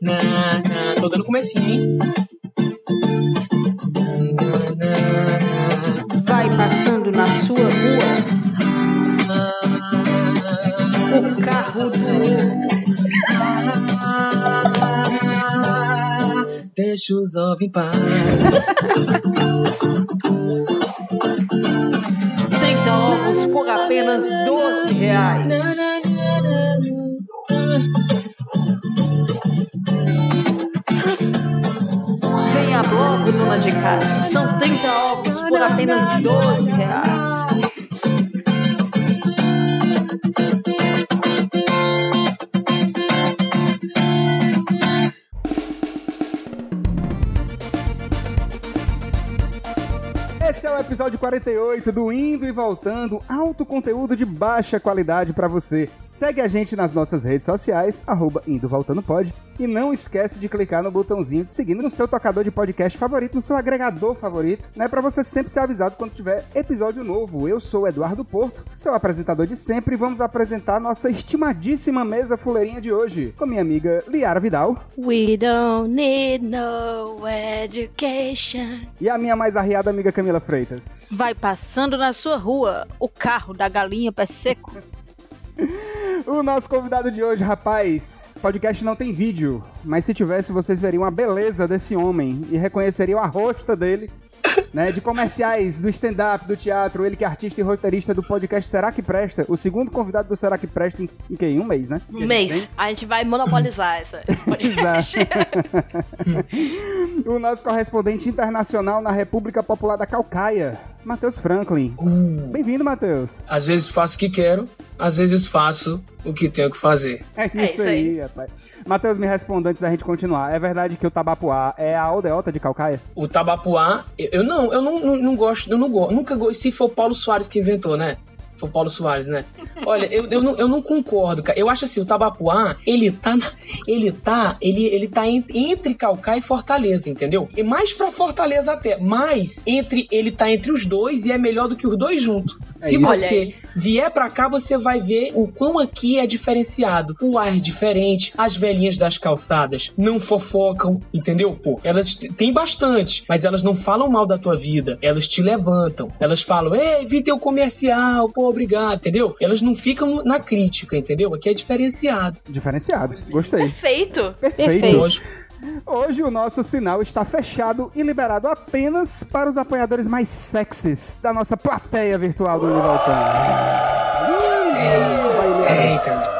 Na. Tô dando comecinho, hein? Vai passando na sua rua o carro do Deixa os ovos em paz. 7 38 do Indo e Voltando, alto conteúdo de baixa qualidade para você. Segue a gente nas nossas redes sociais, arroba Indo Voltando Pod, e não esquece de clicar no botãozinho de seguir no seu tocador de podcast favorito, no seu agregador favorito, né, para você sempre ser avisado quando tiver episódio novo. Eu sou o Eduardo Porto, seu apresentador de sempre, e vamos apresentar nossa estimadíssima mesa fuleirinha de hoje, com minha amiga Liara Vidal. We don't need no education. E a minha mais arriada amiga Camila Freitas. Vai passar passando na sua rua o carro da galinha pé seco. O nosso convidado de hoje, rapaz, podcast não tem vídeo, mas se tivesse, vocês veriam a beleza desse homem e reconheceriam a rosta dele, né? De comerciais, do stand-up, do teatro, ele que é artista e roteirista do podcast Será que Presta? O segundo convidado do Será que Presta em, em que? Em um mês, né? Um mês. A gente vai monopolizar essa, esse podcast. o nosso correspondente internacional na República Popular da Calcaia, Matheus Franklin. Bem-vindo, Matheus. Às vezes faço o que quero, às vezes faço o que tenho que fazer. É isso, isso aí, aí. rapaz. Matheus, me responda antes da gente continuar. É verdade que o Tabapuá é a aldeota de Calcaia? O Tabapuá, eu, eu não, eu não, não, não gosto, eu não gosto, nunca gosto, se for Paulo Soares que inventou, né? Foi o Paulo Soares, né? Olha, eu, eu, não, eu não concordo, cara. Eu acho assim, o Tabapuá, ele tá, na- ele tá, ele, ele tá en- entre Calcaia e Fortaleza, entendeu? E mais pra Fortaleza até, mas entre, ele tá entre os dois e é melhor do que os dois juntos. É Se isso. Você vier pra cá, você vai ver o quão aqui é diferenciado. O ar é diferente, as velhinhas das calçadas não fofocam, entendeu? Pô, elas têm bastante, mas elas não falam mal da tua vida. Elas te levantam. Elas falam, ei, vi teu comercial, pô, obrigado, entendeu? Elas não ficam na crítica, entendeu? Aqui é diferenciado. Diferenciado. Gostei. Perfeito. Perfeito. Perfeito. Hoje o nosso sinal está fechado e liberado apenas para os apoiadores mais sexys da nossa plateia virtual do Univoltando. Eita.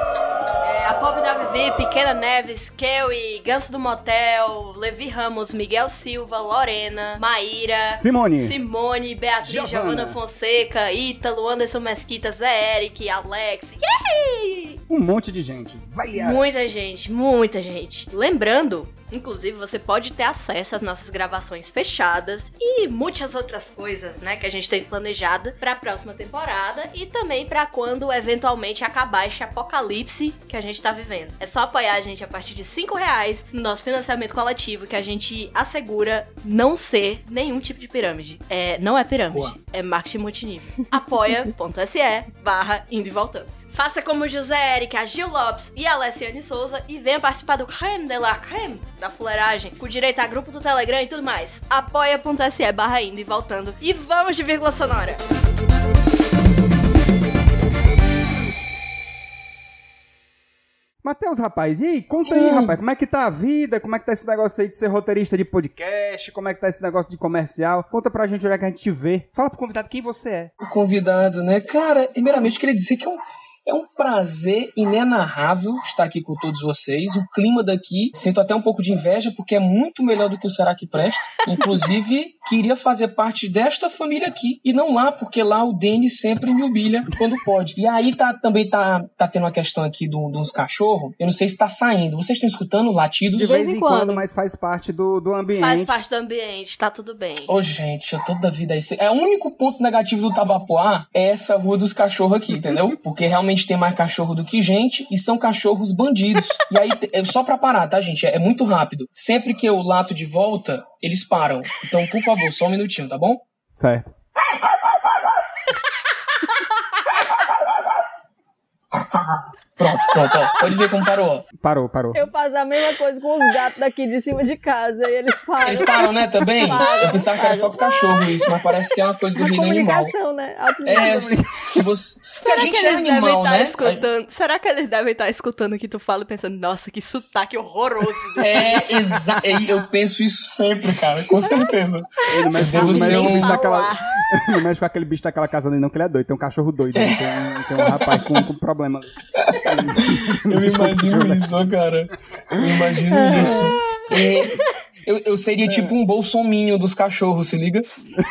A Pop da Vivi, Pequena Neves, Kelly, Ganso do Motel, Levi Ramos, Miguel Silva, Lorena, Maíra, Simone. Simone, Beatriz, Giovana. Fonseca, Ítalo, Anderson Mesquita, Zé Eric, Alex. Yay! Um monte de gente. Vai. Muita gente, muita gente. Lembrando, inclusive, você pode ter acesso às nossas gravações fechadas e muitas outras coisas, né, que a gente tem planejada pra próxima temporada e também pra quando eventualmente acabar esse apocalipse que a gente tá vivendo. É só apoiar a gente a partir de 5 reais no nosso financiamento coletivo que a gente assegura não ser nenhum tipo de pirâmide. É, não é pirâmide, Boa. é marketing multinível. apoia.se barra indo e voltando. Faça como José Eric, a Gil Lopes e a Alessiane Souza e venha participar do Creme de la Creme da fuleiragem, com direito a grupo do Telegram e tudo mais. Apoia.se barra indo e voltando. E vamos de vírgula sonora! Matheus, rapaz, e aí? Conta aí, rapaz, como é que tá a vida? Como é que tá esse negócio aí de ser roteirista de podcast? Como é que tá esse negócio de comercial? Conta pra gente onde é que a gente te vê. Fala pro convidado quem você é. o convidado, né? Cara, primeiramente eu queria dizer que é um, é um prazer inenarrável estar aqui com todos vocês. O clima daqui, sinto até um pouco de inveja, porque é muito melhor do que o Será que Presta. Inclusive, queria fazer parte desta família aqui. E não lá, porque lá o Denis sempre me humilha quando pode. E aí tá, também tá, tá tendo uma questão aqui do- dos cachorros. Eu não sei se tá saindo. Vocês estão escutando latidos? De vez em em quando, quando. mas faz parte do, do ambiente. Faz parte do ambiente, tá tudo bem. Ô, gente, eu toda a vida aí. É o único ponto negativo do Tabapuá é essa rua dos cachorros aqui, entendeu? Porque realmente geralmente tem mais cachorro do que gente e são cachorros bandidos. e aí, é só pra parar, tá, gente? É, é muito rápido. Sempre que eu lato de volta, eles param. Então, por favor, só um minutinho, tá bom? Certo. Pronto, pronto, ó. Pode ver como parou, ó. Parou, parou. Eu faço a mesma coisa com os gatos daqui de cima de casa e eles param. Eles param, né, também? Eu pensava que era só com cachorro isso, mas parece que é uma coisa do Uma reino animal. né? É, se você... Será que é eles devem animal, estar né? escutando? Será que eles devem estar escutando o que tu fala e pensando, nossa, que sotaque horroroso. É, exa... é, eu penso isso sempre, cara, com certeza. Ele mexe, Devo não mexe com o bicho daquela. não mexe com aquele bicho daquela casa ali, não, que ele é doido. Tem um cachorro doido. né? Tem, um- tem um rapaz com, com problema ali. Eu imagino isso, ó, cara. Eu imagino isso. É, eu, eu seria tipo um bolsominho dos cachorros, se liga?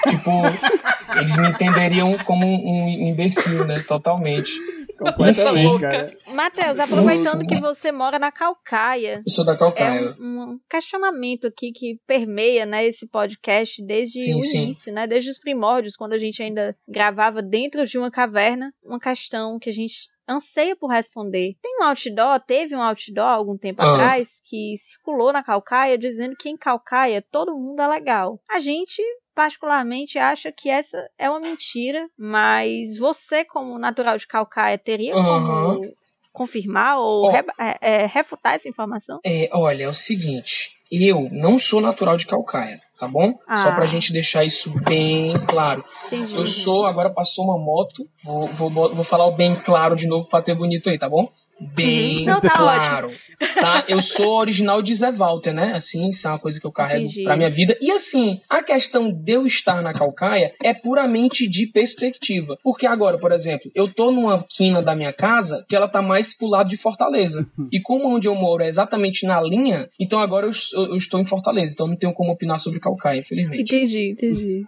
Tipo, eles me entenderiam como um, um imbecil, né? Totalmente. Completamente, cara. Matheus, aproveitando que você mora na Calcaia, Eu sou da é Calcaia. um, um questionamento aqui que permeia né, esse podcast desde Sim, o sim. início, né? Desde os primórdios, quando a gente ainda gravava dentro de uma caverna, uma questão que a gente anseia por responder. Tem um outdoor, teve um outdoor algum tempo Ah. atrás que circulou na Calcaia dizendo que em Calcaia todo mundo é legal. A gente particularmente acha que essa é uma mentira, mas você como natural de Calcaia teria Aham. como confirmar ou Ó. reba- é, é, refutar essa informação? É, olha, é o seguinte. Eu não sou natural de Calcaia, tá bom? Só Ah. pra gente deixar isso bem claro. Entendi. Eu sou, agora passou uma moto. Vou, vou, vou falar o bem claro de novo pra ter bonito aí, tá bom? Bem Uhum. Não, tá claro. Tá? Eu sou original de Zé Walter, né? Assim, isso é uma coisa que eu carrego Entendi. pra minha vida. E assim, a questão de eu estar na Calcaia é puramente de perspectiva. Porque agora, por exemplo, eu tô numa quina da minha casa que ela tá mais pro lado de Fortaleza. E como onde eu moro é exatamente na linha, então agora eu, eu- eu estou em Fortaleza. Então não tenho como opinar sobre Calcaia, infelizmente. Entendi, entendi.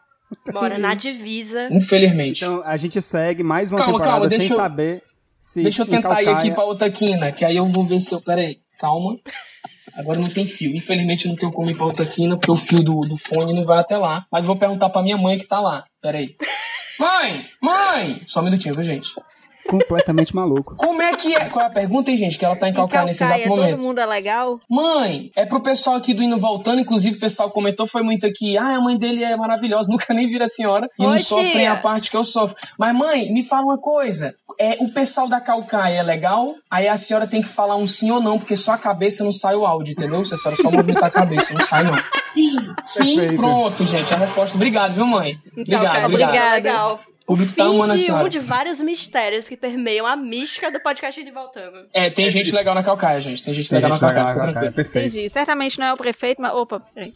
Mora na divisa. Infelizmente. Então a gente segue mais uma Calma, temporada calma, sem deixa eu- saber se. Deixa eu tentar ir aqui pra outra quina, que aí eu vou ver se eu. Pera aí, calma. Agora não tem fio. Infelizmente eu não tenho como ir pra outra quina, porque o fio do, do fone não vai até lá. Mas vou perguntar pra minha mãe que tá lá. Pera aí. Mãe! Mãe! Só um minutinho, viu, gente? Completamente maluco. Como é que é? Qual é a pergunta, hein, gente? Que ela tá em Calcaia nesse exato todo momento. mundo é legal? Mãe, é pro pessoal aqui do Indo Voltando, inclusive o pessoal comentou, foi muito aqui, ah, a mãe dele é maravilhosa, nunca nem vira a senhora, e não Oi, sofrem tia. a parte que eu sofro. Mas mãe, me fala uma coisa, é, o pessoal da Calcaia é legal? Aí a senhora tem que falar um sim ou não, porque só a cabeça não sai o áudio, entendeu? Se a senhora só movimentar a cabeça, não sai não. Sim. Sim, Perfeito. pronto, gente, a resposta, obrigado, viu mãe? Obrigado, Calcaia, obrigado. Obrigada. O público tá amando a Fim de senhora. um de vários mistérios que permeiam a mística do podcast de Voltando. É, tem gente legal na Calcaia, gente, tem gente Tem legal gente na Calcaia, Calcaia, perfeito. Entendi. Certamente não é o prefeito, mas. Opa, peraí.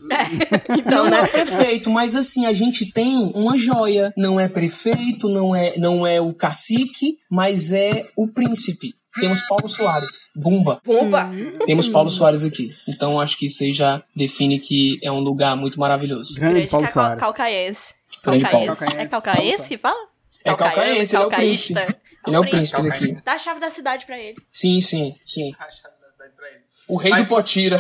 Então, não é prefeito, mas assim, a gente tem uma joia. Não é prefeito, não é, não é o cacique, mas é o príncipe. Temos Paulo Soares. Bumba. Opa! Temos Paulo Soares aqui. Então acho que isso aí já define que é um lugar muito maravilhoso. Grande Grande Paulo Soares. calcaense. Calcaense. É calcaense fala? É calcaense, ele é o príncipe. Calcaísta. Ele é o príncipe daqui. Dá a chave da cidade pra ele. Sim, sim, sim. O rei do Potira.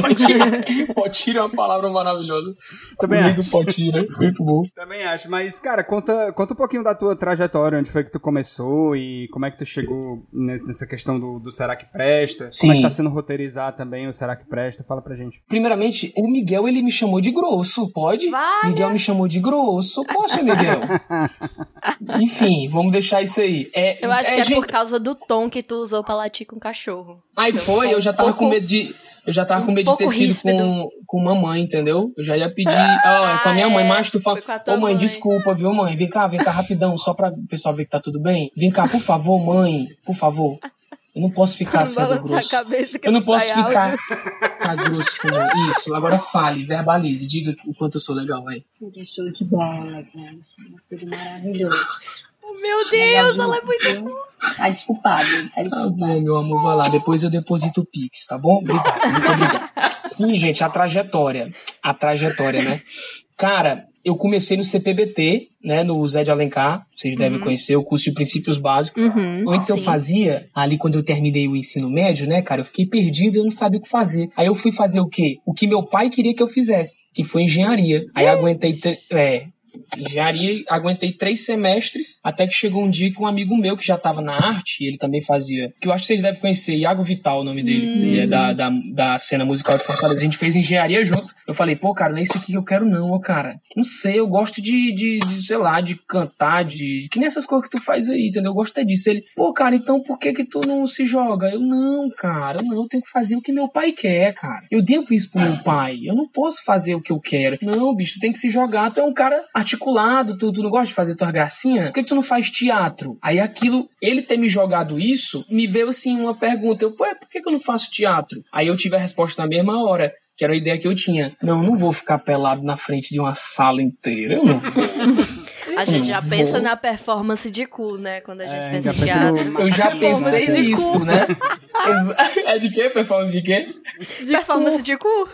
Potira. Potira é uma palavra maravilhosa. Também o rei acho. do Potira. Muito bom. Também acho, mas, cara, conta, conta um pouquinho da tua trajetória, onde foi que tu começou e como é que tu chegou ne- nessa questão do, do Será que Presta? Como é que Sim. tá sendo roteirizar também o Será que Presta? Fala pra gente. Primeiramente, o Miguel, ele me chamou de grosso, pode? Vai. Miguel me chamou de grosso. Poxa, Miguel. Enfim, vamos deixar isso aí. É, Eu acho é, que é gente- por causa do tom que tu usou pra latir com o cachorro. Aí foi, eu já tava Um pouco- com medo de. Eu já tava um com medo de ter sido ríspido. com, com mamãe, entendeu? Eu já ia pedir. ó, é com a minha Ah, mãe, é. mas tu fala. Ô mãe, mãe. desculpa, viu, mãe? Vem cá, vem cá rapidão, só pra o pessoal ver que tá tudo bem. Vem cá, por favor, mãe, por favor. Eu não posso ficar sendo grosso. que Eu não posso ficar, ficar grosso com mãe. Isso, agora fale, verbalize, diga o quanto eu sou legal, vai. Tudo show de bola, gente. Tudo maravilhoso. Meu Deus, ela é muito. muito. Tá desculpado, tá Tá desculpado. bom, meu amor, vai lá. Depois eu deposito o Pix, tá bom? Obrigado, muito obrigado. Sim, gente, a trajetória. A trajetória, né? Cara, eu comecei no CPBT, né? No Zé de Alencar. Vocês devem conhecer o curso de princípios básicos. Uhum. Antes eu sim. fazia, ali quando eu terminei o ensino médio, né, cara, eu fiquei perdido, eu não sabia o que fazer. Aí eu fui fazer o quê? O que meu pai queria que eu fizesse, que foi engenharia. Aí eu aguentei, te- é, Engenharia, aguentei três semestres, até que chegou um dia que um amigo meu que já tava na arte, ele também fazia, que eu acho que vocês devem conhecer, Iago Vital, o nome dele, ele é da, da, da cena musical de Fortaleza. A gente fez engenharia junto. Eu falei, pô, cara, não é isso aqui que eu quero, não, ô, cara. Não sei, eu gosto de, de, de, sei lá, de cantar, de. Que nem essas coisas que tu faz aí, entendeu? Eu gosto é disso. Ele, pô, cara, então por que que tu não se joga? Eu, não, cara, não, eu tenho que fazer o que meu pai quer, cara. Eu devo isso pro meu pai. Eu não posso fazer o que eu quero. Não, bicho, tu tem que se jogar. Tu é um cara articulado, tu, tu não gosta de fazer tua gracinha? Por que, que tu não faz teatro? Aí aquilo, ele ter me jogado isso, me veio assim uma pergunta. Eu, pô, por que, que eu não faço teatro? Aí eu tive a resposta na mesma hora. Que era a ideia que eu tinha. Não, não vou ficar pelado na frente de uma sala inteira. Eu não vou. A gente já Vou. pensa na performance de cu, né? Quando a gente É, pensa já em teatro. no- Eu já pensei de nisso, né? É de quê? Performance de quê? Performance de cu.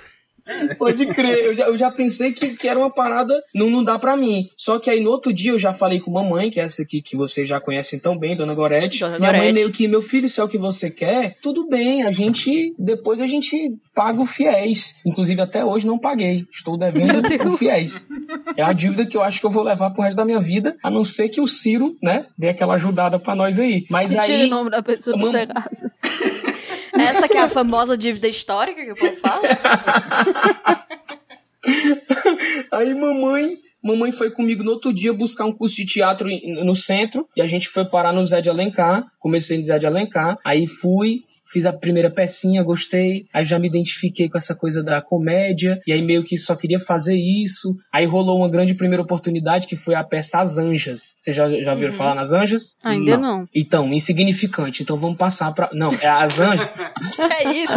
Pode crer, eu já, eu já pensei que, que era uma parada, não, não dá pra mim. Só que aí no outro dia eu já falei com mamãe, que é essa aqui que vocês já conhecem tão bem, Dona Gorete. Dona Minha mãe meio que, meu filho, se é o que você quer, tudo bem, a gente, depois a gente paga o fiéis. Inclusive até hoje não paguei, estou devendo o fiéis. É a dívida que eu acho que eu vou levar pro resto da minha vida, a não ser que o Ciro, né, dê aquela ajudada pra nós aí. Mas Tira aí... o nome da pessoa do Serasa. Essa que é a famosa dívida histórica que o povo fala. Aí mamãe, mamãe foi comigo no outro dia buscar um curso de teatro no centro e a gente foi parar no Zé de Alencar. Comecei no Zé de Alencar, aí fui, fiz a primeira pecinha, gostei, aí já me identifiquei com essa coisa da comédia e aí meio que só queria fazer isso. Aí rolou uma grande primeira oportunidade que foi a peça As Anjas. Vocês já, já ouviram falar nas Anjas? Ainda não. Então, insignificante. Então vamos passar pra. Não, é As Anjas. É isso.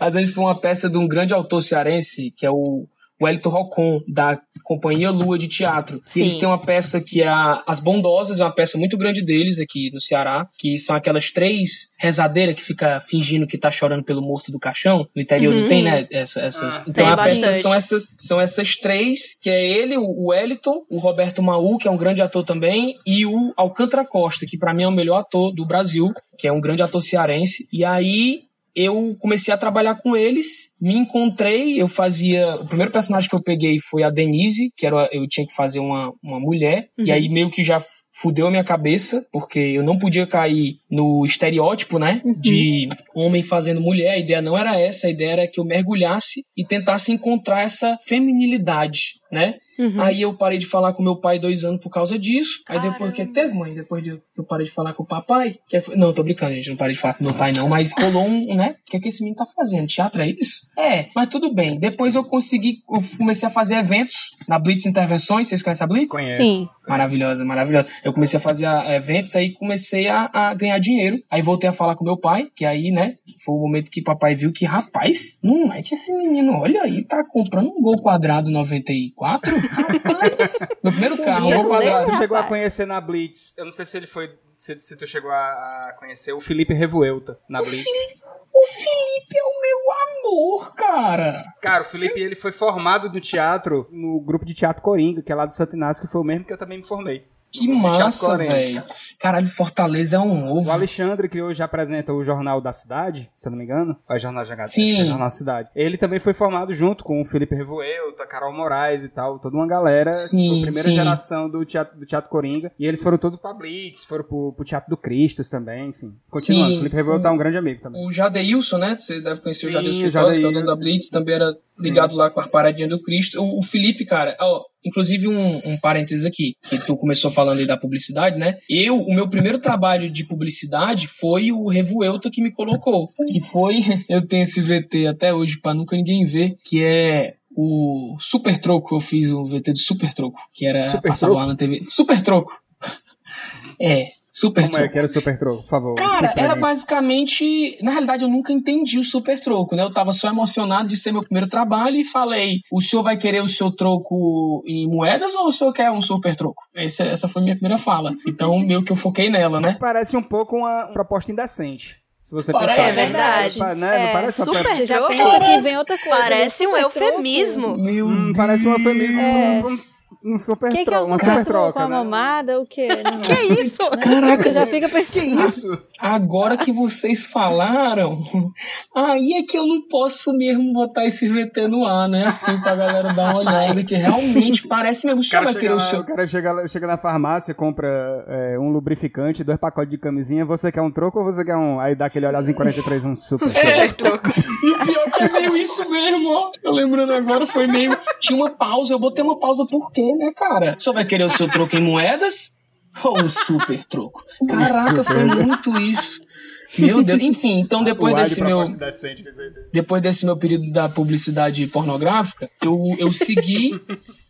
As Anjas foi uma peça de um grande autor cearense, que é o Wellington Rocon, da Companhia Lua de Teatro. E Sim. eles têm uma peça que é a- As Bondosas, é uma peça muito grande deles aqui no Ceará, que são aquelas três rezadeiras que fica fingindo que tá chorando pelo morto do caixão. No interior não tem, né? Essa, essas. então Tem a peça são essas, são essas três, que é ele, o Wellington, o Roberto Maú, que é um grande ator também, e o Alcântara Costa, que pra mim é o melhor ator do Brasil, que é um grande ator cearense. E aí eu comecei a trabalhar com eles, me encontrei, eu fazia. O primeiro personagem que eu peguei foi a Denise, que era eu tinha que fazer uma, uma mulher, e aí meio que já fudeu a minha cabeça, porque eu não podia cair no estereótipo, né? De homem fazendo mulher. A ideia não era essa, a ideia era que eu mergulhasse e tentasse encontrar essa feminilidade, né? Aí eu parei de falar com meu pai dois anos por causa disso. Aí depois que teve, mãe, depois de eu eu parei de falar com o papai. Que foi- não, tô brincando, gente, não parei de falar com meu pai, não. Mas rolou um, né? O que, é que esse menino tá fazendo? Teatro é isso? É, mas tudo bem. Depois eu consegui, eu comecei a fazer eventos na Blitz Intervenções. Vocês conhecem a Blitz? Conhece. Sim. Maravilhosa, maravilhosa. Eu comecei a fazer ah, eventos, aí comecei a, a ganhar dinheiro. Aí voltei a falar com meu pai, que aí, né, foi o momento que papai viu que, rapaz, não é que esse menino, olha aí, tá comprando um gol quadrado 94? Rapaz, meu primeiro carro, um quadrado. Tu chegou a conhecer na Blitz, eu não sei se ele foi, se, se tu chegou a, conhecer o Felipe Revuelta na Blitz. O Felipe é o meu amor, cara. Cara, o Felipe ele foi formado no teatro, no grupo de teatro Coringa, que é lá do Santo Inácio, que foi o mesmo que eu também me formei. Que massa, velho. Caralho, Fortaleza é um ovo. O Alexandre, que hoje apresenta o Jornal da Cidade, se eu não me engano. É Jornal de Acho que Sim. É Jornal da Cidade. Ele também foi formado junto com o Felipe Revuelta, Carol Moraes e tal. Toda uma galera. foi Sim, a primeira sim. geração do teatro, do teatro Coringa. E eles foram todos pra Blitz, foram pro, pro Teatro do Cristos também, enfim. Continuando, Sim. o Felipe Revuelta é um grande amigo também. O Jadeilson, né? Você deve conhecer o Sim, Jadeilson o Feitosa, que é o dono Jadeilson. da Blitz, também era ligado lá com a paradinha do Cristo. O, o Felipe, cara, ó, inclusive um, um parênteses aqui, que tu começou falando aí da publicidade, né? Eu, o meu primeiro trabalho de publicidade foi o Revuelta que me colocou. Que foi, eu tenho esse VT até hoje pra nunca ninguém ver, que é o Super Troco, eu fiz o VT do Super Troco, que era Super passava Troco? lá na TV. Super Troco. É, Super Como é Troco. que era o Super Troco, por favor? Cara, pra era basicamente. Na realidade, eu nunca entendi o super troco, né? Eu tava só emocionado de ser meu primeiro trabalho e falei: o senhor vai querer o seu troco em moedas ou o senhor quer um super troco? Essa, essa foi minha primeira fala. Então, meio que eu foquei nela, né? Parece um pouco uma proposta indecente. Se você Parece. pensar. É verdade. Pa- né? Não É, parece uma super pe- Você já pensa que vem outra coisa. Parece né? um Super troco. eufemismo. Meu Hum, parece um eufemismo É. pra um- Um super que, que é um uma super troca? Uma né? mamada? O quê? Não- Que isso? Caraca, Você já fica pensando. Isso. Agora que vocês falaram, aí é que eu não posso mesmo botar esse VT no ar, né? Assim, pra galera dar uma olhada, que realmente parece mesmo. Cara, chega o seu. cara chega, chega na farmácia, compra é, um lubrificante, dois pacotes de camisinha. Você quer um troco ou você quer um. Aí dá aquele olhazinho 43, um super troco. E o pior que é meio isso mesmo, ó. Eu lembrando agora, foi meio. Tinha uma pausa, eu botei uma pausa por quê, né, cara? O senhor vai querer o seu troco em moedas? Ou um super troco? Caraca, foi muito isso. Meu Deus. Enfim, então depois desse meu. decente depois desse meu período da publicidade pornográfica, eu, eu segui,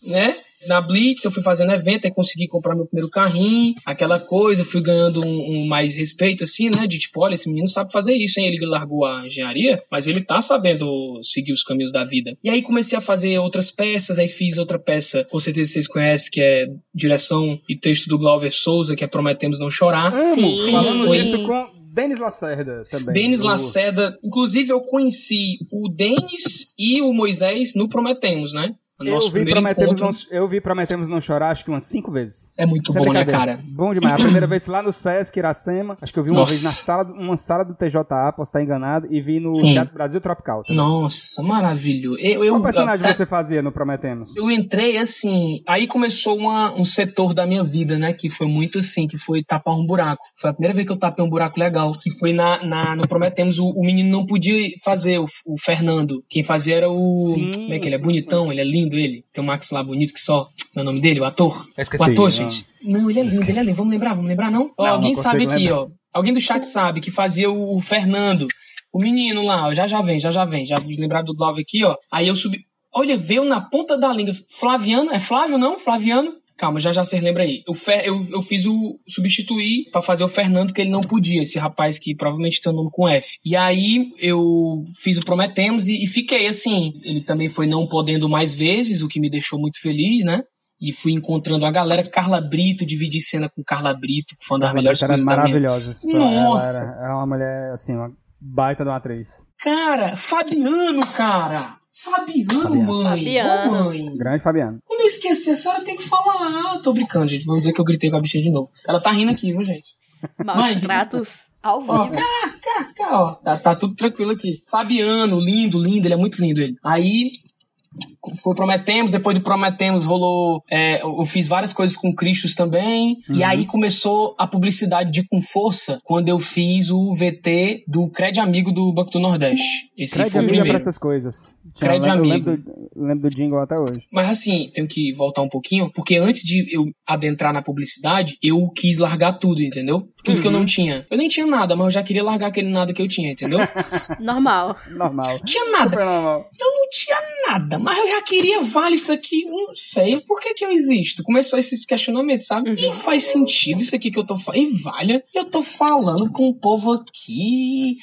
né? Na Blitz, eu fui fazendo evento, aí consegui comprar meu primeiro carrinho, aquela coisa, fui ganhando um, um mais respeito, assim, né? De tipo, olha, esse menino sabe fazer isso, hein? Ele largou a engenharia, mas ele tá sabendo seguir os caminhos da vida. E aí comecei a fazer outras peças, aí fiz outra peça, com certeza vocês conhecem, que é direção e texto do Glauber Souza, que é Prometemos Não Chorar. Amo! Sim. Falamos Foi- isso com Denis Lacerda também. Denis do- Lacerda, inclusive eu conheci o Denis e o Moisés no Prometemos, né? Eu vi, prometemos encontro. não, eu vi Prometemos Não Chorar acho que umas cinco vezes. É muito Sem bom, né, cara? Bom demais. A primeira vez lá no Sesc Iracema, acho que eu vi uma Nossa. vez na sala, uma sala do TJA, posso estar enganado, e vi no Sim. Teatro Brasil Tropical. também. Nossa, maravilhoso. Eu, eu, Qual personagem eu, você fazia no Prometemos? eu entrei assim, aí começou uma- um setor da minha vida, né? Que foi muito assim, que foi tapar um buraco. Foi a primeira vez que eu tapei um buraco legal. Que foi na, na- no Prometemos, o, o menino não podia fazer, o, o Fernando. Quem fazia era o. Sim, como é que ele é? sim, Bonitão, ele é lindo, ele. Tem um Max lá bonito que só. Meu nome dele, o ator. Esqueci, o ator, não. gente. Não, ele é lindo, ele é lindo. Vamos lembrar, vamos lembrar, não? Ó, Não, alguém não sabe aqui, lembrar. ó. Alguém do chat sabe que fazia o Fernando. O menino lá, ó. Já já vem, já já vem. Já lembrar do Love aqui, ó. Aí eu subi. Olha, veio na ponta da língua. Flaviano, é Flávio não? Flaviano? Calma, já já vocês lembram aí. Eu, eu, eu fiz o substituir pra fazer o Fernando, que ele não podia, esse rapaz que provavelmente tem o nome com F. E aí eu fiz o Prometemos e, e fiquei assim. Ele também foi não podendo mais vezes, o que me deixou muito feliz, né? E fui encontrando a galera, Carla Brito, dividi cena com Carla Brito, que foi uma das melhores coisas da minha maravilhosa. esse filme. Nossa! Ela era, é uma mulher, assim, uma baita de uma atriz. Cara, Fabiano, cara! Fabiano, Fabiano. mãe! Fabiano. Ô, mãe! Grande Fabiano. Como eu esqueci, a senhora tem que falar. Ah, tô brincando, gente. Vamos dizer que eu gritei com a bichinha de novo. Ela tá rindo aqui, viu, gente? Maus tratos ao Ó, vivo. cá, cá, cá, ó. Tá, tá tudo tranquilo aqui. Fabiano, lindo, lindo, ele é muito lindo ele. Aí foi Prometemos, depois de Prometemos rolou. é, eu fiz várias coisas com Cristos também. Uhum. E aí começou a publicidade de Com Força quando eu fiz o VT do Cred Amigo do Banco do Nordeste. Esse Crede foi o amiga pra primeiro. essas coisas. Crede eu lembro, amigo. Lembro, do, lembro do jingle até hoje. Mas assim, tenho que voltar um pouquinho, porque antes de eu adentrar na publicidade, eu quis largar tudo, entendeu? Tudo que eu não tinha. Eu nem tinha nada, mas eu já queria largar aquele nada que eu tinha, entendeu? Normal. Normal. tinha nada. Super normal. Eu não tinha nada, mas eu já queria, vale isso aqui, não sei, por que que eu existo? Começou esses questionamentos, sabe? E faz sentido isso aqui que eu tô falando, e vale, eu tô falando com o povo aqui,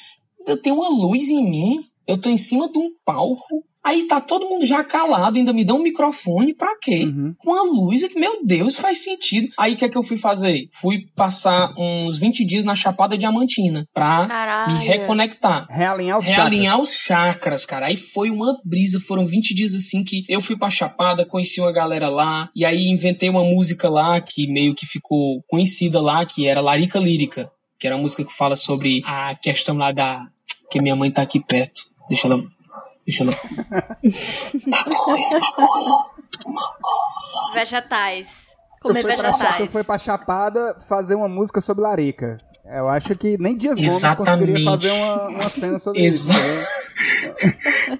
eu tenho uma luz em mim, eu tô em cima de um palco, aí tá todo mundo já calado, ainda me dão um microfone, pra quê? Uhum. Com a luz, que, meu Deus, faz sentido. Aí o que é que eu fui fazer? Fui passar uns 20 dias na Chapada Diamantina, pra Caralho. me reconectar Realinhar os realinhar chakras. os chakras, cara. Aí foi uma brisa, foram 20 dias assim que eu fui pra Chapada, conheci uma galera lá, e aí inventei uma música lá que meio que ficou conhecida lá, que era Larica Lírica, que era uma música que fala sobre a questão lá da. que minha mãe tá aqui perto. Deixa ela. Deixa ela. Vegetais. Tu Comer pra, vegetais. tu foi pra Chapada fazer uma música sobre larica. Eu acho que nem Dias Gomes Exatamente. conseguiria fazer uma, uma cena sobre isso. Exa- né?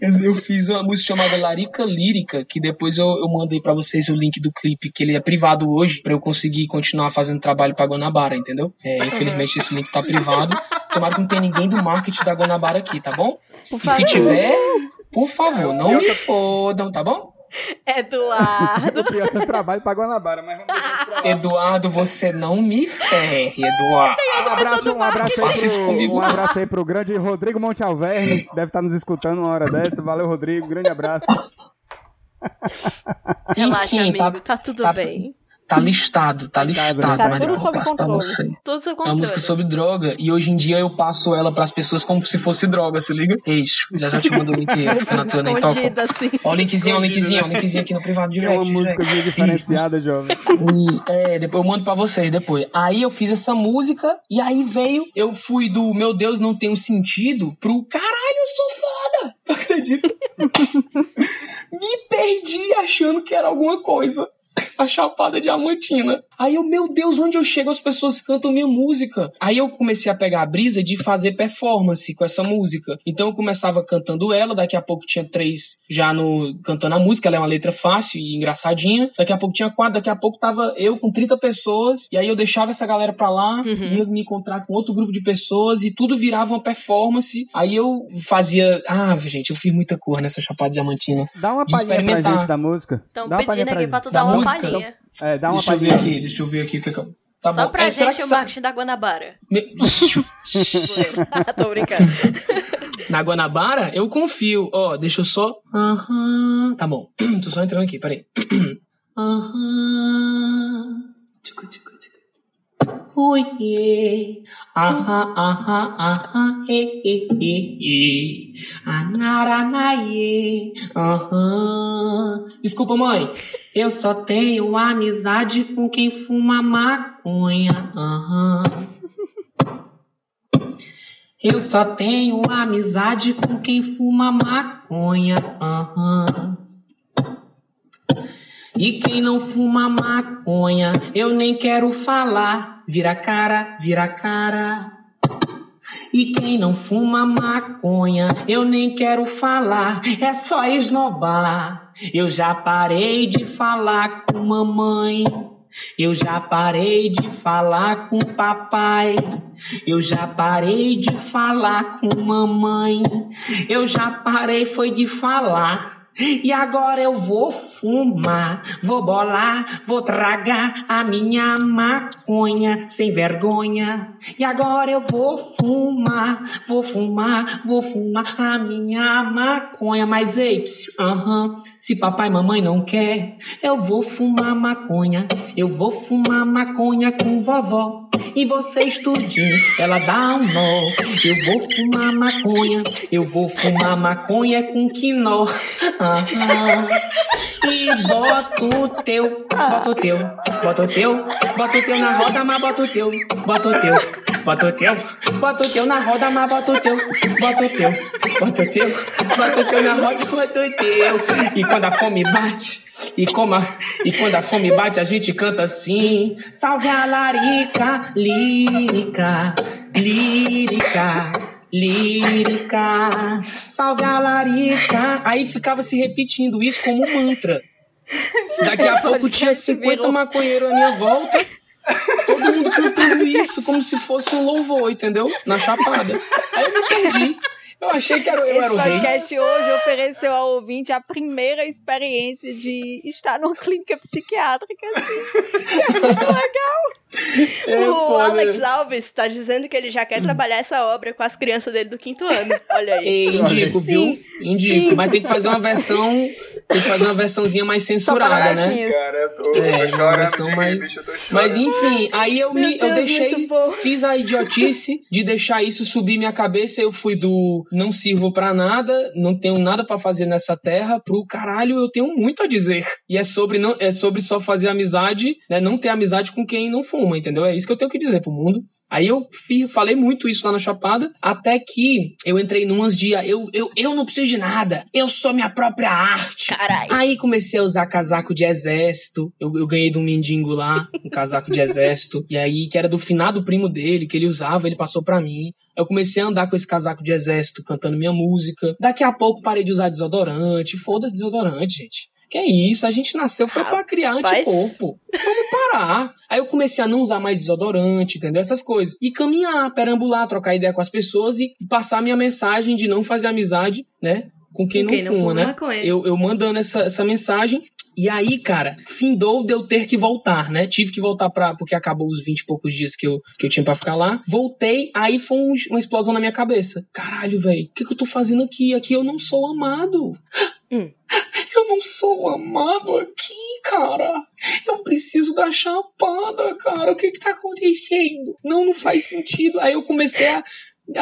Eu fiz uma música chamada Larica Lírica, que depois eu, eu mandei pra vocês o link do clipe, que ele é privado hoje, pra eu conseguir continuar fazendo trabalho pra Guanabara, entendeu? É, infelizmente esse link tá privado. Tomara que não tenha ninguém do marketing da Guanabara aqui, tá bom? Por E se favor. tiver, por favor, não me fodam, tá bom? Eduardo. O pior que eu trabalho pra Guanabara, mas vamos deixar. Eduardo, você não me ferre, Eduardo. Um abraço, um abraço, aí pro, comigo, um abraço aí pro grande Rodrigo Monte Alverne, deve estar nos escutando uma hora dessa. Valeu, Rodrigo, grande abraço. Relaxa, Enfim, amigo. tá- Tá, tudo tá- bem. Tá listado, tá listado, Tá mas tudo sob controle. você. Tudo seu É uma controle. música sobre droga e hoje em dia eu passo ela pras pessoas como se fosse droga, se liga? Eixo, já já te mando o link aí, fica na tua nem toca. Escondida, assim. Ó o linkzinho, o linkzinho, o linkzinho aqui no privado Que é direct. uma direct. música diferenciada, jovem. E, é, depois eu mando pra vocês depois. Aí eu fiz essa música e aí veio, eu fui do meu Deus não tem um sentido pro caralho, eu sou foda. Acredita? Me perdi achando que era alguma coisa. A Chapada Diamantina. Aí eu, meu Deus, onde eu chego as pessoas cantam minha música. Aí eu comecei a pegar a brisa de fazer performance com essa música. Então eu começava cantando ela, daqui a pouco tinha três já no cantando a música, ela é uma letra fácil e engraçadinha. Daqui a pouco tinha quatro, daqui a pouco tava eu com 30 pessoas, e aí eu deixava essa galera pra lá, ia me encontrar com outro grupo de pessoas e tudo virava uma performance. Aí eu fazia, ah, gente, eu fiz muita cor nessa Chapada Diamantina. Dá uma palhinha pra gente da música. Dá palhinha pedindo pra aqui pra gente. tu Da dar uma música? Palhinha. É, dá uma deixa eu ver aqui, deixa eu ver aqui. Tá Só bom. pra É, gente que o marketing da Guanabara. Me- Tô brincando. Na Guanabara, eu confio. Ó, deixa eu só. Tá bom. Tô só entrando aqui, peraí. Aham. Tchucu, tchucu, tchucu. Oiê. Aham, aham, aham. E, e, e, e. Anaranaie. Aham. Desculpa, mãe. Eu só tenho amizade com quem fuma maconha. Aham. Eu só tenho amizade com quem fuma maconha. aham. E quem não fuma maconha, eu nem quero falar. Vira cara, vira cara. E quem não fuma maconha, eu nem quero falar. É só esnobar. Eu já parei de falar com mamãe. Eu já parei de falar com papai. Eu já parei de falar com mamãe. Eu já parei foi de falar. E agora eu vou fumar, vou bolar, vou tragar a minha maconha sem vergonha. E agora eu vou fumar, vou fumar, vou fumar a minha maconha. Mas ei, aham, se papai e mamãe não quer, eu vou fumar maconha. Eu vou fumar maconha com vovó. E você estudinho, ela dá um nó. Eu vou fumar maconha, eu vou fumar maconha com quinó. Aham. E bota o teu, bota o teu, bota o teu, bota o teu na roda, mas bota o teu, bota o teu, bota o teu, bota o teu na roda, mas bota o teu, bota o teu, bota o teu, bota o teu na roda, bota o teu. E quando a fome bate, e, como a, e quando a fome bate, a gente canta assim: Salve a larica, lírica, lírica. Lírica, salve a larica. Aí ficava se repetindo isso como um mantra. Daqui a pouco tinha 50 maconheiros à minha volta. Todo mundo cantando isso como se fosse um louvor, entendeu? Na chapada. Aí eu me perdi. Eu achei que era, eu era Esse o rei. podcast hoje ofereceu ao ouvinte a primeira experiência de estar numa clínica psiquiátrica. É, o foda. Alex Alves tá dizendo que ele já quer trabalhar essa obra com as crianças dele do quinto ano. Olha aí. Ei, indico, viu? Indico. Mas tem que fazer uma versão. Tem que fazer uma versãozinha mais censurada, né? Cara, eu tô, É, tô uma chorando versão mais- bicho, eu. Mas enfim, aí eu me eu Deus, deixei, muito bom. fiz a idiotice de deixar isso subir minha cabeça. Eu fui do não sirvo pra nada, não tenho nada pra fazer nessa terra, pro caralho, eu tenho muito a dizer. E é sobre não é sobre só fazer amizade, né? Não ter amizade com quem não fuma, entendeu? É isso que eu tenho que dizer pro mundo. Aí eu falei muito isso lá na Chapada, até que eu entrei numas de eu, eu, eu não preciso de nada, eu sou minha própria arte. Caralho. Aí comecei a usar casaco de exército. Eu, eu ganhei de um mendigo lá, um casaco de exército. E aí, que era do finado primo dele, que ele usava, ele passou pra mim. Eu comecei a andar com esse casaco de exército, cantando minha música. Daqui a pouco parei de usar desodorante. Foda-se desodorante, gente. Que é isso, a gente nasceu foi pra criar anticorpo. Vamos parar. Aí eu comecei a não usar mais desodorante, entendeu? Essas coisas. E caminhar, perambular, trocar ideia com as pessoas e passar a minha mensagem de não fazer amizade, né? Com quem, Com quem não, não fuma, né? Eu, eu mandando essa, essa mensagem. E aí, cara, findou de eu ter que voltar, né? Tive que voltar pra. Porque acabou os 20 e poucos dias que eu, que eu tinha pra ficar lá. Voltei, aí foi um- uma explosão na minha cabeça. Caralho, velho, o que, que eu tô fazendo aqui? Aqui eu não sou amado. Hum. Eu não sou amado aqui, cara. Eu preciso da chapada, cara. O que que tá acontecendo? Não, não faz sentido. Aí eu comecei a,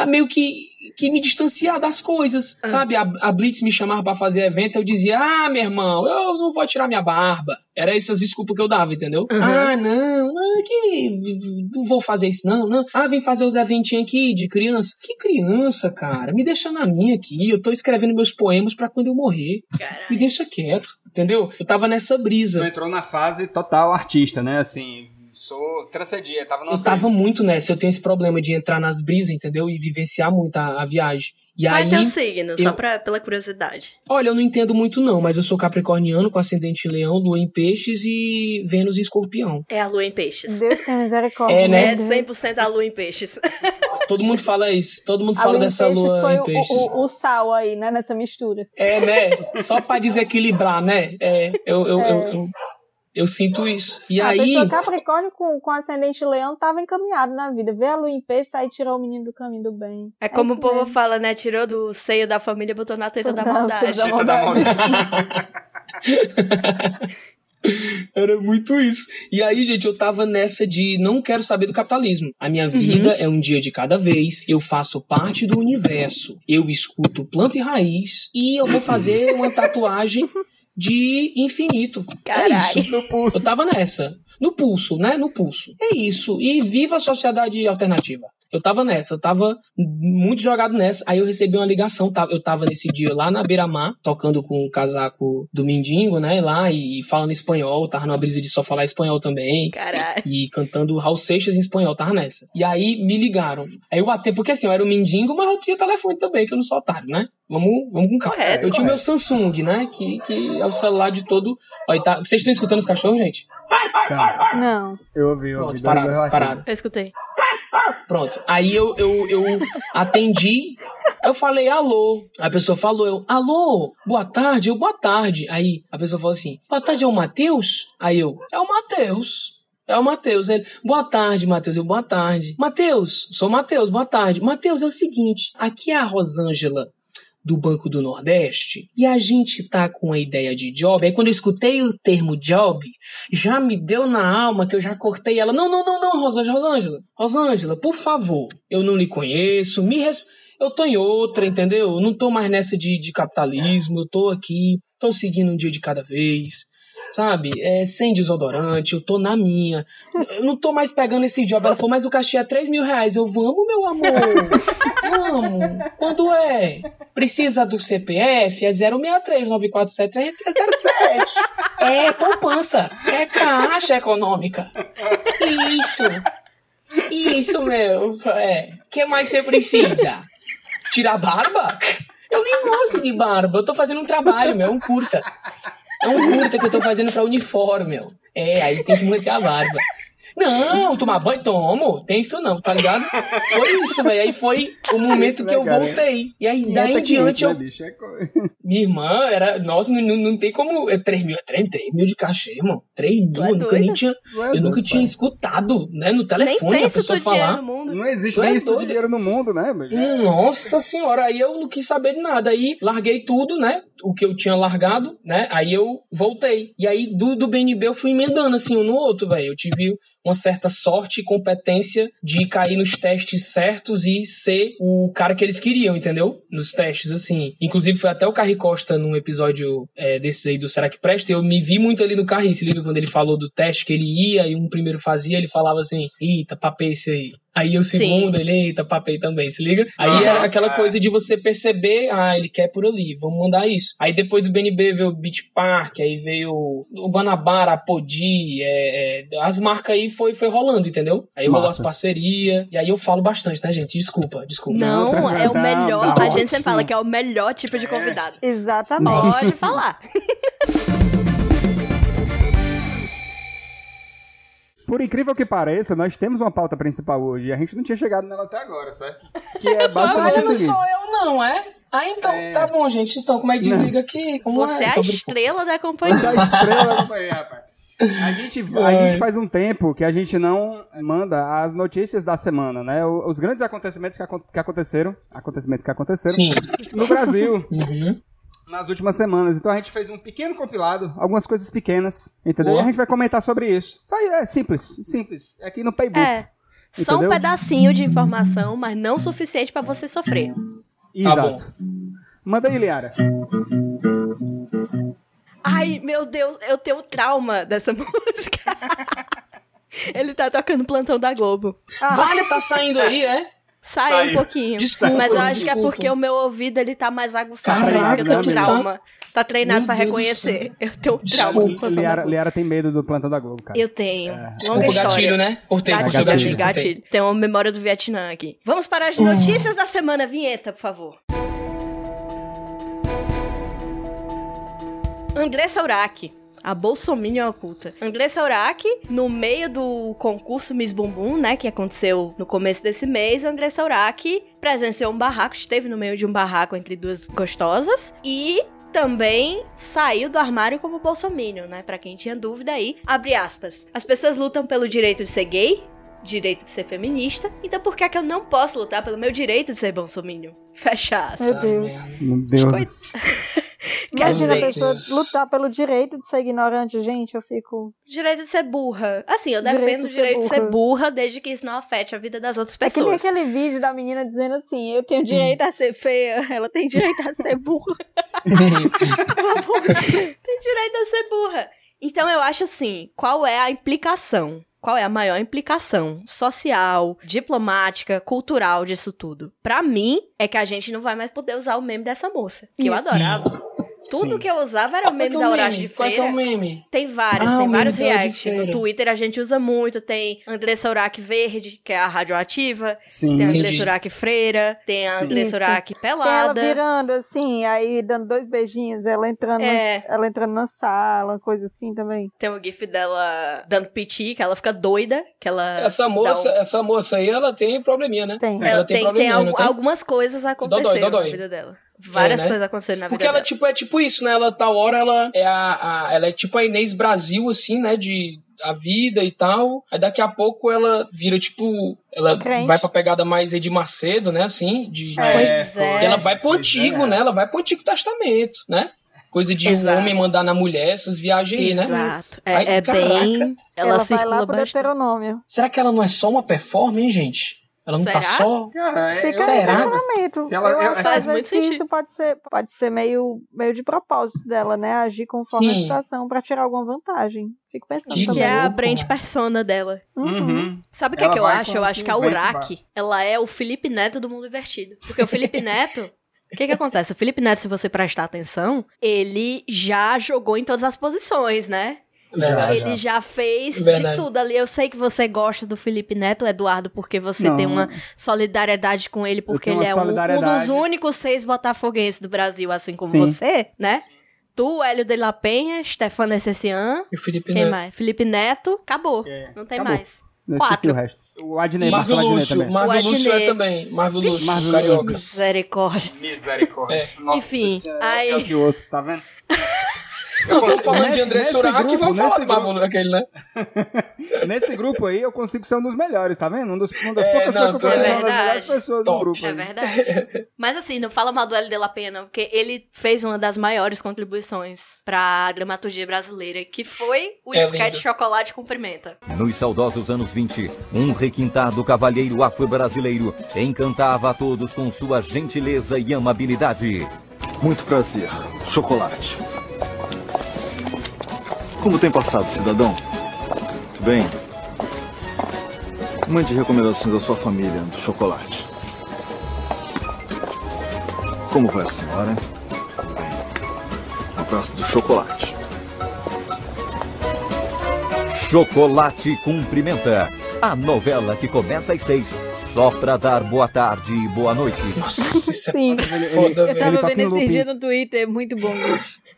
meio que, que me distanciar das coisas, sabe? A, a Blitz me chamava pra fazer evento, eu dizia, ah, meu irmão, eu não vou tirar minha barba. Era essas desculpas que eu dava, entendeu? Ah, não, não, que não vou fazer isso, não, não. Ah, vem fazer os eventinhos aqui de criança. Que criança, cara? Me deixa na minha aqui. Eu tô escrevendo meus poemas pra quando eu morrer. Me Caralho. deixa quieto, entendeu? Eu tava nessa Tu brisa. entrou na fase total artista, né? Assim, sou transcedia, tava no Eu tava muito nessa, eu tenho esse problema de entrar nas brisas, entendeu? E vivenciar muito a, a viagem. E Qual é aí, teu signo? Só eu- pra, pela curiosidade. olha, eu não entendo muito não, mas eu sou capricorniano com ascendente em leão, lua em peixes e Vênus em escorpião. É a lua em peixes. Deus tem misericórdia. É, né? É meu Deus. 100% a lua em peixes. Todo mundo fala isso, todo mundo A fala lua dessa peixes lua foi em o, peixes. o, o sal aí, né, nessa mistura. É, né? Só pra desequilibrar, né? É, eu, eu, É. eu, eu, eu sinto isso. E a aí, pessoa Capricórnio com, com ascendente leão tava encaminhado na vida. Vê a lua em peixe, aí tirou o menino do caminho do bem. É como o povo mesmo. fala, né? Tirou do seio da família, botou na teta da maldade. da Teta da maldade. Era muito isso. E aí, gente, eu tava nessa de não quero saber do capitalismo. A minha vida é um dia de cada vez. Eu faço parte do universo. Eu escuto planta e raiz. E eu vou fazer uma tatuagem de infinito. Caralho. É isso. No pulso. Eu tava nessa. No pulso, né? No pulso. É isso. E viva a sociedade alternativa. Eu tava nessa, eu tava muito jogado nessa. Aí eu recebi uma ligação, tá- eu tava nesse dia lá na Beira-Mar, tocando com o casaco do Mindingo, né? Lá e falando espanhol, tava numa brisa de só falar espanhol também. Caralho. E cantando Raul Seixas em espanhol, tava nessa. E aí me ligaram. Aí eu bati, porque assim, eu era o Mindingo, mas eu tinha telefone também, que eu não sou otário, né? Vamos, vamos com calma. Correto, eu tinha o meu Samsung, né? Que, que é o celular de todo. Olha, tá... Vocês estão escutando os cachorros, gente? Não. Eu ouvi, eu ouvi. Pronto, parado, parado. Eu escutei. Pronto. Aí eu, eu, eu atendi. Eu falei, alô. A pessoa falou, eu, alô, boa tarde. Eu, boa tarde. Aí a pessoa falou assim, boa tarde, é o Matheus? Aí eu, é o Matheus. É o Matheus. Ele, boa tarde, Matheus. Eu, boa tarde. Matheus, sou Matheus, boa tarde. Matheus, é o seguinte, aqui é a Rosângela do Banco do Nordeste e a gente tá com a ideia de job. Aí quando eu escutei o termo job, já me deu na alma que eu já cortei ela. Não, não, não, não, Rosângela, Rosângela, Rosângela, por favor, eu não lhe conheço, me res... Eu tô em outra, entendeu? Eu não tô mais nessa de, de capitalismo, eu tô aqui, tô seguindo um dia de cada vez, sabe? É, sem desodorante, eu tô na minha. Eu não tô mais pegando esse job. Ela falou, mas o cachê é 3 mil reais. Eu, vamos, meu amor, vamos. Quando é? Precisa do CPF? É 063 947 3307. É poupança. É caixa econômica. Isso. Isso, meu. É. O que mais você precisa? Tirar barba? Eu nem gosto de barba. Eu tô fazendo um trabalho, meu. É um curta. É um curta que eu tô fazendo pra uniforme, meu. É, aí tem que manter a barba. Não, tomar banho, tomo. Tem isso não, tá ligado? Foi isso, velho. Aí foi o momento Isso, que né, eu cara? voltei. E aí, daí em diante, 500, né, eu bicho? É minha irmã era. Nossa, não, não, tem como. É 3 mil, é 3, 3 mil de cachê, irmão. 3 mil. Tu é eu nunca nem tinha. É eu doido, nunca tinha pai. escutado, né? No telefone a pessoa falar. Não existe é nem isso dinheiro no mundo, né, Nossa senhora, aí eu não quis saber de nada. Aí larguei tudo, né? O que eu tinha largado, né? Aí eu voltei. E aí do, do BNB eu fui emendando assim um no outro, velho. Eu tive uma certa sorte e competência de cair nos testes certos e ser o cara que eles queriam, entendeu? Nos testes, assim. Inclusive foi até o Carri Costa num episódio é, desses aí do Será que Presta. Eu me vi muito ali no Carri, se liga quando ele falou do teste que ele ia e um primeiro fazia, ele falava assim: Eita, papei esse aí. Aí o segundo, ele, eita, papei também, se liga? Aí Aham, era aquela é. coisa de você perceber, ah, ele quer por ali, vamos mandar isso. Aí depois do BNB veio o Beach Park, aí veio o Guanabara, a Podi, é, é, as marcas aí foi, foi rolando, entendeu? Aí rolou as Massa. parcerias, e aí eu falo bastante, né, gente? Desculpa, desculpa. Não, Não, é o melhor. tá a gente ótimo. sempre fala que é o melhor tipo de convidado. Exatamente. Pode falar. Por incrível que pareça, nós temos uma pauta principal hoje e a gente não tinha chegado nela até agora, certo? Que é Ah, basicamente o não sou eu não, é? Ah, então, É. tá bom, gente. Então, como é que desliga aqui? Como Você é a estrela da companhia. Você é a estrela da companhia, rapaz. A gente, a gente faz um tempo que a gente não manda as notícias da semana, né? Os grandes acontecimentos que, acon- que aconteceram, acontecimentos que aconteceram Sim. no Brasil. Uhum. Nas últimas semanas. Então a gente fez um pequeno compilado, algumas coisas pequenas, entendeu? Boa. E a gente vai comentar sobre isso. Isso aí é simples, simples. É aqui no Paybuff. É. Só um Entendeu? pedacinho de informação, mas não o suficiente pra você sofrer. Exato. Manda aí, Liara. Ai, meu Deus, eu tenho trauma dessa música. Ele tá tocando Plantão da Globo. Vale, tá saindo aí, é? Sai Saiu. um pouquinho. Desculpa, mas eu acho que é porque o meu ouvido ele tá mais aguçado. por isso Caraca, que eu tenho trauma. Tá treinado Meu pra Deus reconhecer. Eu tenho trauma. Liara. Liara tem medo do plantão da Globo, cara. Eu tenho. Longa Desculpa, história. gatilho, né? Cortei, Gatilho, gatilho, gatilho. Tem uma memória do Vietnã aqui. Vamos para as notícias da semana. Vinheta, por favor. Andressa Urach. A Bolsominion oculta. Andressa Urach, no meio do concurso Miss Bumbum, né, que aconteceu no começo desse mês, Andressa Urach presenciou um barraco, esteve no meio de um barraco entre duas gostosas e também saiu do armário como Bolsominion, né? Pra quem tinha dúvida aí, abre aspas. As pessoas lutam pelo direito de ser gay, direito de ser feminista, então por que é que eu não posso lutar pelo meu direito de ser Bolsominion? Fecha aspas. Meu Deus. Meu Deus. Coit- Imagina a Meu pessoa lutar pelo direito de ser ignorante, gente. Eu fico. Direito de ser burra. Assim, eu Direito defendo de o ser direito de ser burra. burra desde que isso não afete a vida das outras É que nem pessoas. aquele vídeo da menina dizendo assim: eu tenho direito a ser feia, ela tem direito a ser burra. Tem direito a ser burra. Então eu acho assim, qual é a implicação? Qual é a maior implicação social, diplomática, cultural disso tudo? Pra mim, é que a gente não vai mais poder usar o meme dessa moça. Que eu Isso. adorava. Tudo Sim. que eu usava era o Qual é meme é da Horácio de? Qual é que é Freira. o meme? Tem vários, Ah, tem vários reacts. No Freira. Twitter a gente usa muito, tem Andressa Urach Verde, que é a radioativa, Sim. tem a. Andressa Urach Freira, tem a. Andressa Isso. Urach Tem ela pelada. virando assim, aí dando dois beijinhos, ela entrando, É. na, ela entrando na sala, coisa assim também. Tem o gif dela dando piti, que ela fica doida, que ela Essa moça, um- essa moça aí, ela tem probleminha, né? Tem. Ela Ela tem tem, tem, al- tem? algumas coisas Dodói, dodói. na vida dela. Várias É, né? coisas aconteceram na Porque vida ela, dela. tipo, é tipo isso, né? Ela, tal hora, ela é a, a- ela é tipo a Inês Brasil, assim, né? De a vida e tal. Aí daqui a pouco ela vira, tipo, ela Crente. vai pra pegada mais Edir Macedo, né? Assim, de... de- é. Ela vai pro antigo, é. né? Ela vai pro Antigo Testamento, né? Coisa de Exato. o homem mandar na mulher, essas viagens aí, né? Exato. Ai, É, é caraca. bem. Ela, Ela, vai lá pro bastante. Deuteronômio. Será que ela não é só uma performance, hein, gente? Ela não tá Será? só... Cara, Fica aí o será? questionamento. Se ela- eu eu- acho faz muito que sentido. isso pode ser, pode ser meio, meio de propósito dela, né? Agir conforme a Sim. situação pra tirar alguma vantagem. Fico pensando Que Que também. é a louco, brand mano. persona dela. Uhum. Uhum. Sabe o que, é que eu acho? Eu acho que a Uraki, ela é o Felipe Neto do mundo invertido. Porque o Felipe Neto. O que que acontece? O Felipe Neto, se você prestar atenção, ele já jogou em todas as posições, né? Verdade. ele já fez Verdade. de tudo ali. Eu sei que você gosta do Felipe Neto, Eduardo, porque você Não. tem uma solidariedade com ele, porque ele é um, um dos únicos seis botafoguenses do Brasil, assim como Sim. você, né? Tu, Hélio de la Penha, Stefano Essessian, E o Felipe quem Neto. mais? Felipe Neto, acabou. É, Não tem acabou. mais. Não esqueci Quatro. o resto. O Adnei, Marvel Marcelo Adnei Lúcio. também. Marvel O Lúcio é Adnei. também. Marvel Lúcio, Marvel carioca. Misericórdia. Misericórdia. Nossa Enfim, Senhora. aí- É o que o outro, tá vendo? Eu falando Nesse- de André Surak, grupo, vamos falar do Marvel aquele, né? Nesse grupo aí, eu consigo ser um dos melhores, tá vendo? Um dos, uma das É, poucas não, coisas que eu consigo ser uma das É melhores verdade. pessoas do Top. grupo. É verdade. Mas assim, não fala mal do Hélio de la Penha, não, porque ele fez uma das maiores contribuições pra dramaturgia brasileira, que foi o É sketch lindo. Chocolate com Pimenta. Nos saudosos anos 20, um requintado cavalheiro afro-brasileiro encantava a todos com sua gentileza e amabilidade. Muito prazer. Chocolate. Como tem passado, cidadão? Tudo bem? Mande recomendações da sua família do chocolate. Como vai a senhora? Um abraço do chocolate. Chocolate Cumprimenta. A novela que começa às seis, só pra dar boa tarde e boa noite. Nossa, isso é Sim. foda. Eu tava toca em vendo esse dia no Twitter, muito bom.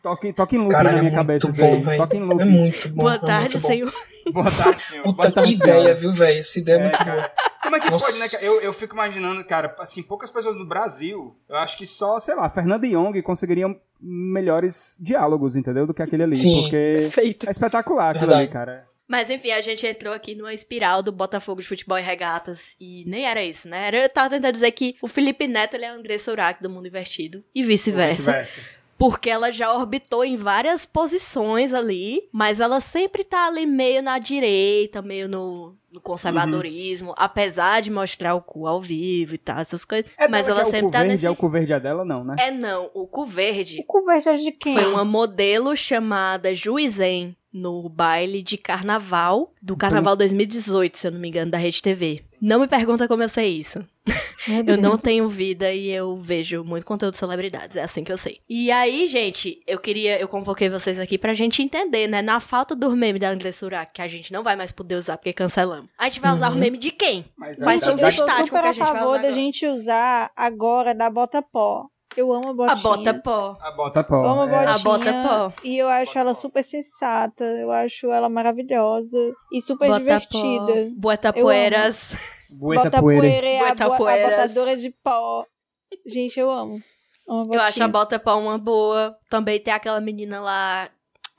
Toca, toca em loop Caralho, na é minha muito cabeça bom. Toca em loop. É muito bom. Boa é tarde, muito bom. senhor. Boa tarde, senhor. Puta Boa tarde, que ideia, senhora. viu, velho? Essa ideia é, É, muito cara. boa. Como é que Nossa. pode, né? Eu, eu fico imaginando, cara, assim, poucas pessoas no Brasil, eu acho que só, sei lá, Fernanda e Young conseguiriam melhores diálogos, entendeu? Do que aquele ali. Sim. Porque Perfeito. é espetacular aquilo ali, cara. Mas enfim, a gente entrou aqui numa espiral do Botafogo de futebol e regatas. E nem era isso, né? Era, eu tava tentando dizer que o Felipe Neto ele é o André Surak do mundo invertido. E vice-versa. Vice-versa. Porque ela já orbitou em várias posições ali, mas ela sempre tá ali meio na direita, meio no, no conservadorismo, apesar de mostrar o cu ao vivo e tal, essas coisas. É mas dela ela é o sempre cu tá verde, nesse. é o cu verde é dela, não, né? É não, o cu verde O conversa de quem? foi uma modelo chamada Juizen no baile de carnaval do Carnaval 2018, se eu não me engano, da Rede TV. Não me pergunta como eu sei isso. Eu não tenho vida e eu vejo muito conteúdo de celebridades, é assim que eu sei. E aí, gente, eu queria, eu convoquei vocês aqui pra gente entender, né? Na falta do meme da André Surak, que a gente não vai mais poder usar porque cancelamos. A gente vai usar o meme de quem? Mas Vai Gente, ser eu um sou estático super que a a gente vai favor usar da gente usar agora da bota pó. Eu amo a botinha. A bota pó. A bota pó. Amo a é. botinha. A bota pó. E eu acho ela super sensata. Eu acho ela maravilhosa. E super Bota divertida. pó. Bota Eu poeiras. Bueta bota poeira. poeira é a, Bota botadora de pó. Gente, eu amo. amo a Eu acho a bota pó uma boa. Também tem aquela menina lá,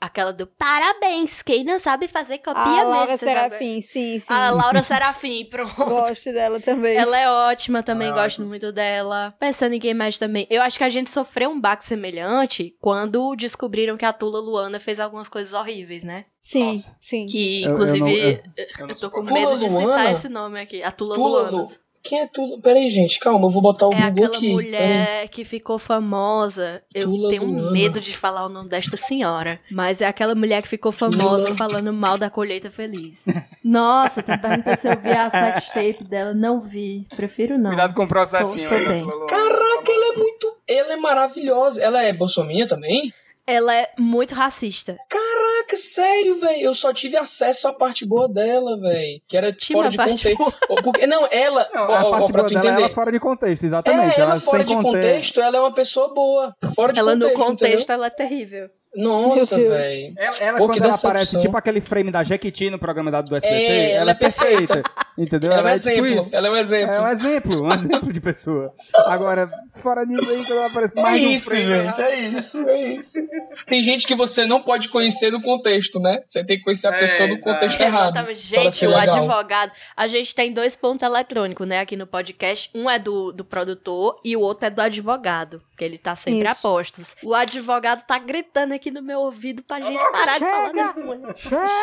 aquela do parabéns, quem não sabe fazer copia A mesmo. Laura você sabe? Serafim, sim, sim. A Laura Serafim, pronto. Gosto dela também. Ela é ótima também, é gosto muito dela. Pensando em quem mais também. Eu acho que a gente sofreu um baque semelhante quando descobriram que a Tula Luana fez algumas coisas horríveis, né? Sim, Nossa. sim. Que, Eu- eu inclusive, não- eu, eu- Eu, tô com medo de citar esse nome aqui. A Tula, Tula Luana. Lu... Quem é Tula? Peraí, gente, calma, eu vou botar o É Google aquela aqui. mulher que ficou famosa. Eu Tula tenho Luana. medo de falar o nome desta senhora. Mas é aquela mulher que ficou famosa Tula. falando mal da colheita feliz. Nossa, tu pergunta se eu vi a sex tape dela. Não vi. Prefiro não. Cuidado com o processinho. Tô- bem. Caraca, ela é muito. Ela é maravilhosa. Ela é bolsominha também? Ela é muito racista. Caraca, sério, velho. Eu só tive acesso à parte boa dela, velho. Que era Tinha fora de contexto. Porque, não, ela. Não, ó, a ó, parte pra boa tu dela é entender. ela fora de contexto, exatamente. É, ela sem fora de conter- contexto, ela é uma pessoa boa. Fora de ela contexto. no contexto, entendeu? ela é terrível. Nossa, velho. Ela, ela Pô, quando que ela decepção. aparece, tipo aquele frame da Jequiti no programa da- do SBT, É, ela, ela é é perfeita. perfeita. Entendeu? Ela é um tipo exemplo. isso. Ela é um exemplo. É um exemplo, um exemplo de pessoa. Agora, fora disso aí, quando ela aparece É mais no isso, frame, gente, é isso, é isso. Tem gente que você não pode conhecer no contexto, né? Você tem que conhecer a É, pessoa no contexto errado. Exatamente. Gente, o legal. advogado. A gente tem dois pontos eletrônicos, né, aqui no podcast. Um é do, do produtor e o outro é do advogado. Que ele tá sempre a Isso. postos. O advogado tá gritando aqui no meu ouvido pra gente parar de falar desse mulher.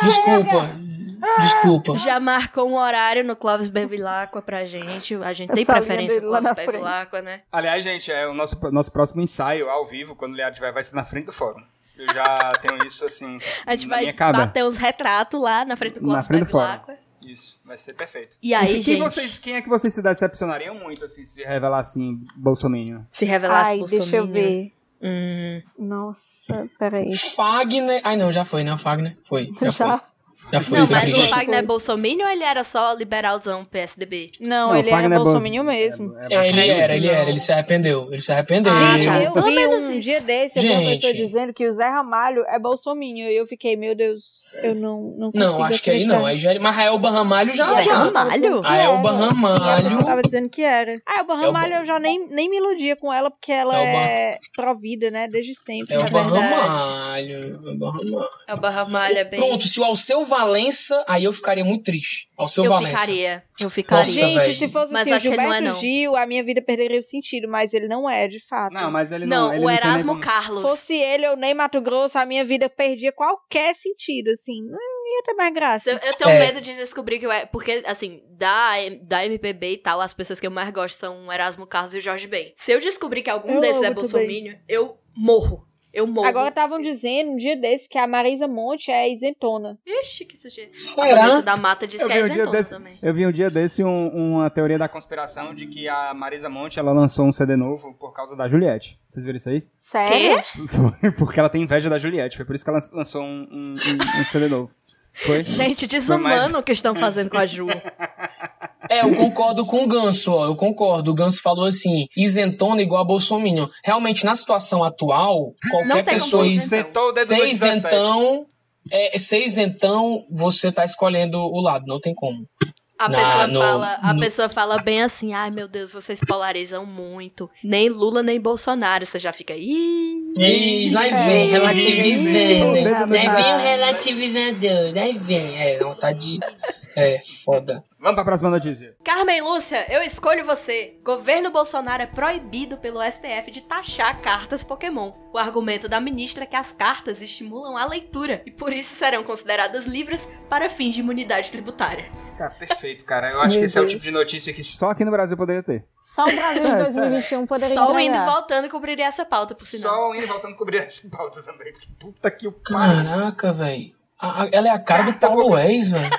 Desculpa. Desculpa. Já marcou um horário no Clóvis Bevilacqua pra gente. A gente tem Essa preferência no Clóvis. Bevilacqua, né? Aliás, gente, é o nosso, nosso próximo ensaio ao vivo, quando o Leandro tiver, vai ser na frente do fórum. Eu já tenho isso assim. A gente na vai bater uns retratos lá na frente do Clóvis. Bevilacqua. Isso, vai ser perfeito. E aí, quem, gente, vocês, quem é que vocês se decepcionariam muito, assim, se revelar assim, Bolsonaro? se revelasse Ai, deixa eu Bolsonaro. ver. Hum, Nossa, peraí. Fagner. Ai, não, já foi, né? O Fagner. Foi. Já, Já? foi. Já foi. Não, já mas foi. o Fagner é bolsominion ou ele era só liberalzão PSDB? Não, Não, ele era é mesmo. É, É, ele Acredito, era, ele era, ele se arrependeu. Ele se arrependeu. Gente, Ah, eu pelo vi menos um isso. dia desse a Gente. professora dizendo que o Zé Ramalho é bolsominho. E eu fiquei, meu Deus, eu não, não consigo Não, acho que aí não. Aí já, mas Raelba Ramalho já. Zé já. Ramalho? A Elba A pessoa Ramalho. tava dizendo que era. Ah, Elba Ramalho Elba- eu já nem, nem me iludia com ela, porque ela Elba- é provida, né? Desde sempre. Elba na verdade. Ramalho. Elba Ramalho. É o Barramalha é bem. Pronto, se o Alceu Valença, aí eu ficaria muito triste. Alceu eu Valença. ficaria. Eu ficaria. Nossa, Gente, velho. se fosse Mas assim, o acho não Gilberto é, não. Gil, a minha vida perderia o sentido, mas ele não é, de fato. Não, mas ele não. Não, ele o não Erasmo como- Carlos. fosse ele ou nem Mato Grosso, a minha vida perdia qualquer sentido, assim. Não ia ter mais graça. Eu, eu tenho É. medo de descobrir que o E- Porque, assim, da, da MPB e tal, as pessoas que eu mais gosto são o Erasmo Carlos e o Jorge Ben. Se eu descobrir que algum Eu desses é bolsominion, eu morro. Eu morro. Agora estavam dizendo um dia desse que a Marisa Monte é isentona. Ixi, que sujeito. A? Vanessa da Mata disse Eu que vi, é um dia isentona desse, também. eu vi um dia desse um- uma teoria da conspiração de que a Marisa Monte ela lançou um CD novo por causa da Juliette. Vocês viram isso aí? Sério? Foi porque ela tem inveja da Juliette. Foi por isso que ela lançou um, um- um- um CD novo. Foi? Gente, desumano mais- o que estão fazendo com a Ju. É, eu concordo com o Ganso, ó. Eu concordo. O Ganso falou assim: isentona igual a Bolsonaro. Realmente, na situação atual, qualquer pessoa ser is- isentão. Sentou o dedo ser 17. isentão. É, ser isentão, você tá escolhendo o lado, não tem como. A, Na- pessoa, no- fala, a no- pessoa fala bem assim, ai meu Deus, vocês polarizam muito. Nem Lula, nem Bolsonaro. Você já fica, ih... E lá vem, o relativizando. dedo no Lá vem o 17. relativizador, aí vem. É, não, tá de. É, foda. Vamos pra próxima notícia. Carmen Lúcia, eu escolho você. Governo Bolsonaro é proibido pelo STF de taxar cartas Pokémon. O argumento da ministra é que as cartas estimulam a leitura e por isso serão consideradas livres para fins de imunidade tributária. Cara, perfeito, cara. Eu acho Meu que esse é o Deus. tipo de notícia que. Só aqui no Brasil poderia ter. Só o Brasil de É, 2021 poderia Só o indo e voltando cobriria essa pauta, por sinal. Só o indo e voltando cobrir essa pauta também. porque Puta que o pariu. Caraca, velho. Ela é a cara do Paulo Wes, velho.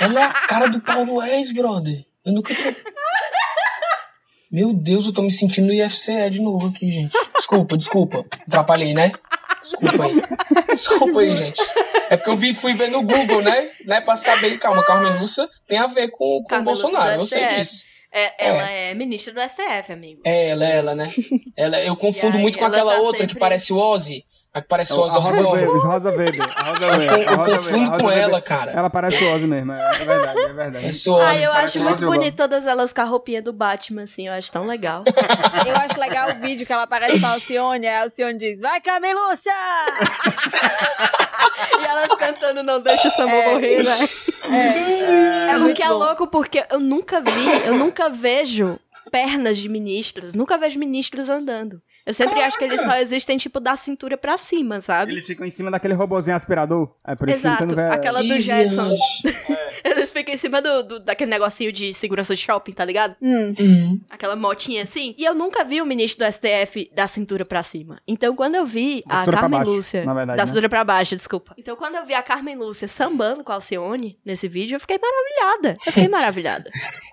Ela é a cara do Paulo Wes, brother. Eu nunca tinha. Meu Deus, eu tô me sentindo no IFCE de novo aqui, gente. Desculpa, desculpa. Atrapalhei, né? Desculpa aí. Desculpa aí, gente. É porque eu vi, fui ver no Google, né? né? Pra saber, calma, Carmen Lúcia tem a ver com, com o Bolsonaro. Eu sei disso. É, ela é. ministra do STF, amigo. É ela, é ela, né? Ela, eu confundo aí, muito com ela aquela tá outra que sempre- parece o Ozzy. A que parece o A Ozzy Rosa Osbourne. Verde, Rosa Verde. Eu- confundo com Rosa ela, cara. Ela parece o Ozzy mesmo, é é verdade, é verdade. O Ozzy. Ah, eu acho o muito bonito todas elas com a roupinha do Batman, assim. Eu acho tão legal. Eu acho legal o vídeo que ela aparece com a Alcione, aí a Alcione diz, vai Carmen Lúcia! e elas cantando Não Deixa o Samba É. Morrer, né? É, É o muito que é bom. louco, porque eu nunca vi, eu nunca vejo pernas de ministros, nunca vejo ministros andando. Eu sempre acho que eles só existem, tipo, da cintura pra cima, sabe? Eles ficam em cima daquele robozinho aspirador. É por isso que você Exato, não vê. aquela do Jetsons. viagem. Eles ficam em cima do, do- daquele negocinho de segurança de shopping, tá ligado? Hum. Hum. Aquela motinha assim. E eu nunca vi o ministro do STF da cintura pra cima. Então, quando eu vi Da a Carmen baixo, Lúcia. na verdade, da né? cintura pra baixo, desculpa. Então, quando eu vi a Carmen Lúcia sambando com a Alcione nesse vídeo, eu fiquei maravilhada. Eu fiquei maravilhada.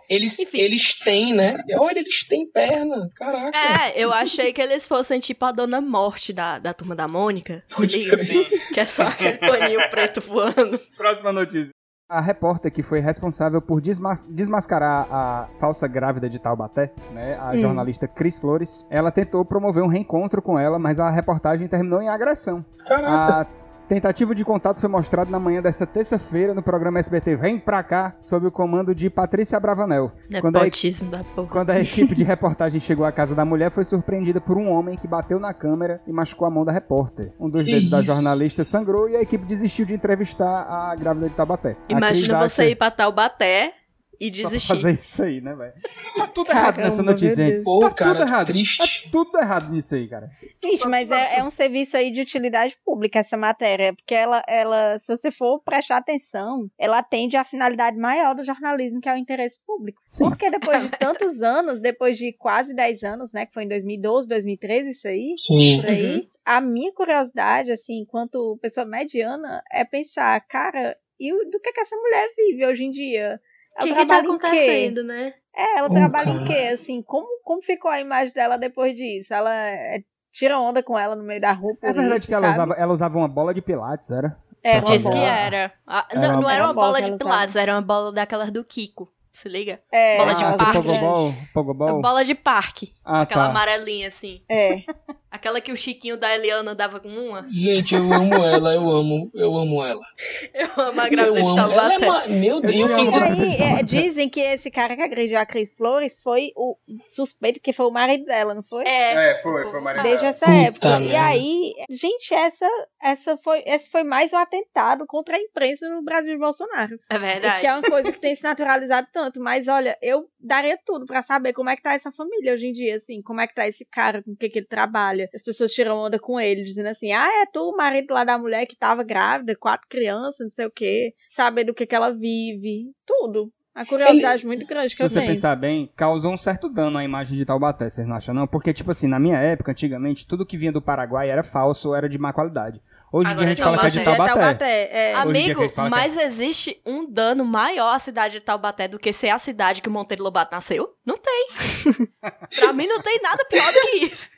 Eles, Enfim. eles têm, né? Olha, eles têm perna. Caraca. É, eu achei que eles fossem tipo a Dona Morte da, da turma da Mônica. Pode crer. Que é só aquele paninho preto voando. Próxima notícia. A repórter que foi responsável por desmas- desmascarar a falsa grávida de Taubaté, né, a Hum. jornalista Cris Flores, ela tentou promover um reencontro com ela, mas a reportagem terminou em agressão. Caraca. A tentativa de contato foi mostrada na manhã desta terça-feira no programa SBT Vem Pra Cá, sob o comando de Patrícia Bravanel. Quando a, da porra. quando a equipe de reportagem chegou à casa da mulher, foi surpreendida por um homem que bateu na câmera e machucou a mão da repórter. Um dos Que dedos da isso? jornalista sangrou e a equipe desistiu de entrevistar a grávida de Tabaté. Imagina você ir pra Taubaté e só pra desistir. fazer isso aí, né, velho? Tá tudo Caramba, errado nessa notícia, gente. Pô, tá cara, tudo errado. triste. Tá tudo errado nisso aí, cara. Gente, mas é, é um serviço aí de utilidade pública essa matéria, porque ela, ela, se você for prestar atenção, ela atende à finalidade maior do jornalismo, que é o interesse público. Sim. Porque depois de tantos anos, depois de quase 10 anos, né, que foi em 2012, 2013, isso aí, Sim. por aí, a minha curiosidade, assim, enquanto pessoa mediana, é pensar, cara, e do que, que essa mulher vive hoje em dia? O que, que tá em acontecendo, né? É, ela Pô, trabalha em cara. quê? Assim, como, como ficou a imagem dela depois disso? Ela é, tira onda com ela no meio da rua. É verdade isso, que ela sabe? usava, ela usava uma bola de pilates, era? É, Diz que era. Ah, Era não, uma- não era uma uma bola bola de pilates, era uma bola daquelas do Kiko. Se liga? É, bola de ah, parque. Pogobol, Pogobol. Bola de parque. Ah, Aquela tá. amarelinha, assim. É. Aquela que o Chiquinho da Eliana dava com uma. Gente, eu amo ela, eu amo, eu amo ela. Eu amo a Eu grávida de é Taubaté. Meu Deus, eu amo, fico... cara. Aí, é, dizem que esse cara que agrediu a Cris Flores foi o suspeito que foi o marido dela, não foi? É. É, foi, foi Maria. Desde essa Puta época. E aí, gente, essa, essa foi, esse foi mais um atentado contra a imprensa no Brasil de Bolsonaro. É verdade. Que é uma coisa que tem se naturalizado tanto. Mas olha, eu daria tudo pra saber como é que tá essa família hoje em dia, assim. Como é que tá esse cara, com o que, que ele trabalha. As pessoas tiram onda com ele, dizendo assim: ah, é tu o marido lá da mulher que tava grávida, quatro crianças, não sei o quê. Saber do que, que ela vive. Tudo. A curiosidade muito grande que Se eu você tenho. pensar bem, causou um certo dano à imagem de Taubaté, vocês não acham não? Porque, tipo assim, na minha época, antigamente, tudo que vinha do Paraguai era falso ou era de má qualidade. Hoje em dia a gente é fala que é de Taubaté. Taubaté. é. Que a Amigo, é- mas existe um dano maior à cidade de Taubaté do que ser a cidade que o Monteiro Lobato nasceu? Não tem. pra mim não tem nada pior do que isso.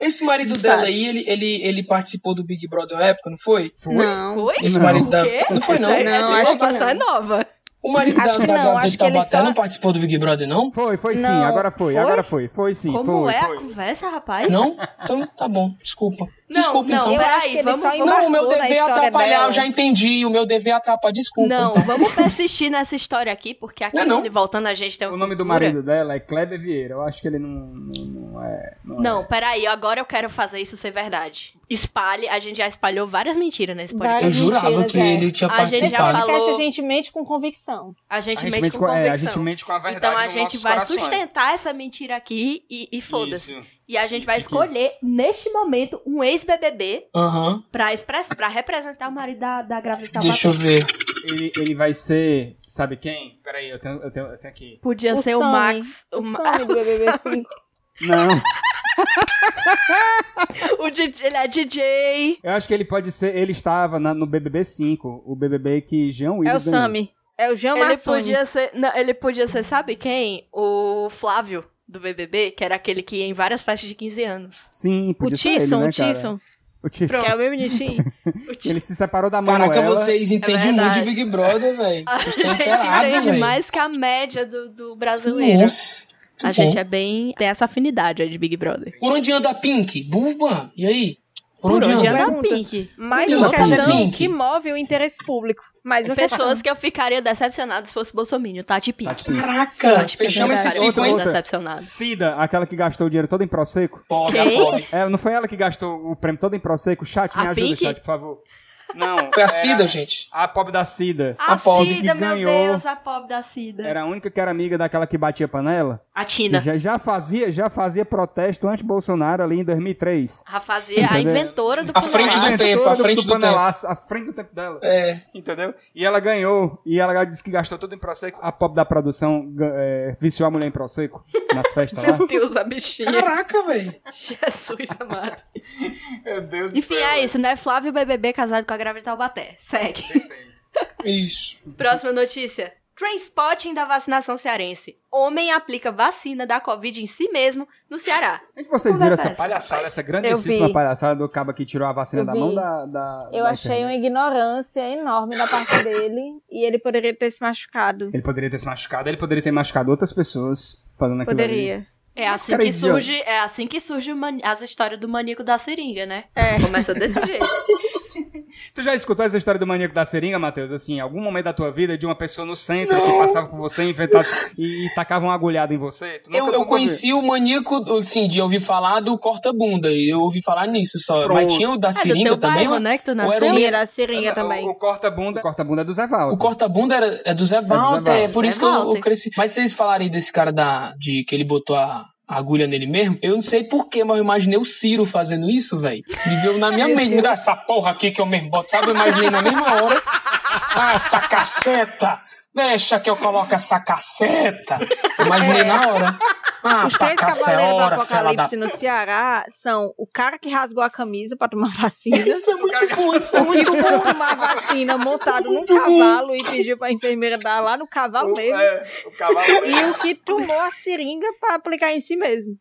Esse marido Sabe. dela aí, ele, ele, ele participou do Big Brother uma época, não foi? Não. Foi? Esse Não. marido da... O quê? Não foi, não. Essa, Não, essa acho que não. é nova. O marido Acho da, da não, ele Taubaté só- não participou do Big Brother, não? Foi, foi sim, Não. agora foi, Foi? agora foi, foi sim, Como foi. é foi. a conversa, rapaz? Não? Então tá bom, desculpa. Não, Desculpa, não, então. Peraí, vamos, vamos- Não, o meu dever é atrapalhar, dela. eu já entendi. O meu dever é atrapalhar, desculpa. Não, então. vamos persistir nessa história aqui, porque aqui Não, não. no voltando a gente tem uma O nome do cultura. marido dela é Kleber Vieira. Eu acho que ele não, não, não é. Não, Não, é. peraí, agora eu quero fazer isso ser verdade. Espalhe, a gente já espalhou várias mentiras nesse podcast. Eu jurava mentiras, que é. ele tinha A gente já participado. falou- Podcast a gente mente com convicção. A gente A gente mente mente com com- é, a convicção. gente mente com a verdade Então a gente vai corações. sustentar essa mentira aqui e, e foda-se. E a gente vai escolher, neste momento, um ex-BBB Aham. pra, express, pra representar o marido da, da grávida Deixa eu ver. Ele, ele vai ser. Sabe quem? Peraí, eu tenho, eu tenho, eu tenho aqui. Podia O ser o Sammy. Max. O O, do BBB 5. Não. o DJ, ele é DJ. Eu acho que ele pode ser. Ele estava na- no BBB 5. O BBB que Jean Willis É o. Sammy. É o Jean Ele Massoni. podia ser. Não, ele podia ser, sabe quem? O Flávio do BBB, que era aquele que ia em várias festas de 15 anos. Sim, O podia ser ele, Tisson, né, o? Tisson. O Tisson. Que é o meu bonitinho. O Ti- Ele se separou da Manuela. Caraca, vocês entendem muito de. Big Brother, velho. A gente entende mais que a média do, do brasileiro. Nossa. a muito gente bom. é bem. tem essa afinidade aí de Big Brother. Por onde anda a Pink? Burba? E aí? Por, onde, onde anda? a. Pink? Mais uma tá questão Pink. que move o interesse público. Mas uma questão. Pessoas que eu ficaria decepcionada se fosse Bolsonaro, Tati Pink. Tati Pink. Caraca, Tati Pink, fechamos esse ciclo, eu hein? tô decepcionada. Cida, aquela que gastou o dinheiro todo em Prosecco. Pobre, pobre. É, não foi ela que gastou o prêmio todo em Prosecco? Chat, me A ajuda, Pink? chat, por favor. Não. Foi a Cida, gente. A pobre da Cida. A, A pobre Cida, que meu ganhou. Deus, a pobre da Cida. Era a única que era amiga daquela que batia panela. A Tina. já, já fazia, já fazia protesto anti-Bolsonaro ali em 2003. A fazia, a Entendeu? inventora do À frente do panelaço. tempo, à frente do tempo. panelaço, à frente do tempo dela. É. Entendeu? E ela ganhou. E ela disse que gastou tudo em Prosecco. A pobre da produção é, viciou a mulher em Prosecco nas festas lá. Meu Deus, a bichinha. Caraca, velho. Jesus amado. Meu Deus Enfim, é isso, né? Flávio BBB casado com a grávida de Taubaté. Segue. Isso. Próxima notícia. Trainspotting da vacinação cearense. Homem aplica vacina da Covid em si mesmo no Ceará. Onde vocês Conversa viram essa essa, palhaçada, essa grandíssima palhaçada do cabo que tirou a vacina Eu da vi. mão da. da Eu da achei uma ignorância enorme da parte dele e ele poderia ter se machucado. Ele poderia ter se machucado, ele poderia ter machucado outras pessoas fazendo aquilo. ali. Poderia. É assim Cara, que surge, é assim que surge as histórias do maníaco da seringa, né? Começa desse jeito. Tu já escutou essa história do maníaco da seringa, Matheus? Assim, em algum momento da tua vida, de uma pessoa no centro que passava por você inventava e, e tacava uma agulhada em você? Eu, eu conheci o maníaco, assim, de ouvir falar do corta-bunda. E eu ouvi falar nisso só. Pronto. Mas tinha o da É do seringa também? bairro, né? Que tu Ou era nasceu. o- era a seringa viu? também. O, o corta-bunda corta-bunda é do Zé Valdo. O corta-bunda era, é do Zé Walter, Walter. é por Zé isso que eu, eu cresci. Mas vocês falarem desse cara da, de que ele botou a agulha nele mesmo, eu não sei porquê, mas eu imaginei o Ciro fazendo isso, velho. Me veio na minha mente, me dá essa porra aqui que eu mesmo boto, sabe? Eu imaginei na mesma hora. Ah, essa caceta! Deixa que eu coloque essa caceta! Eu imaginei na hora. Ah, Os três é cavaleiros do fela da... apocalipse no Ceará são o cara que rasgou a camisa pra tomar vacina, Isso é muito bom, isso é o que muito bom. foi tomar vacina montado num cavalo e pediu pra enfermeira dar lá no cavalo O, mesmo, é, o cavalo e o que tomou a seringa pra aplicar em si mesmo.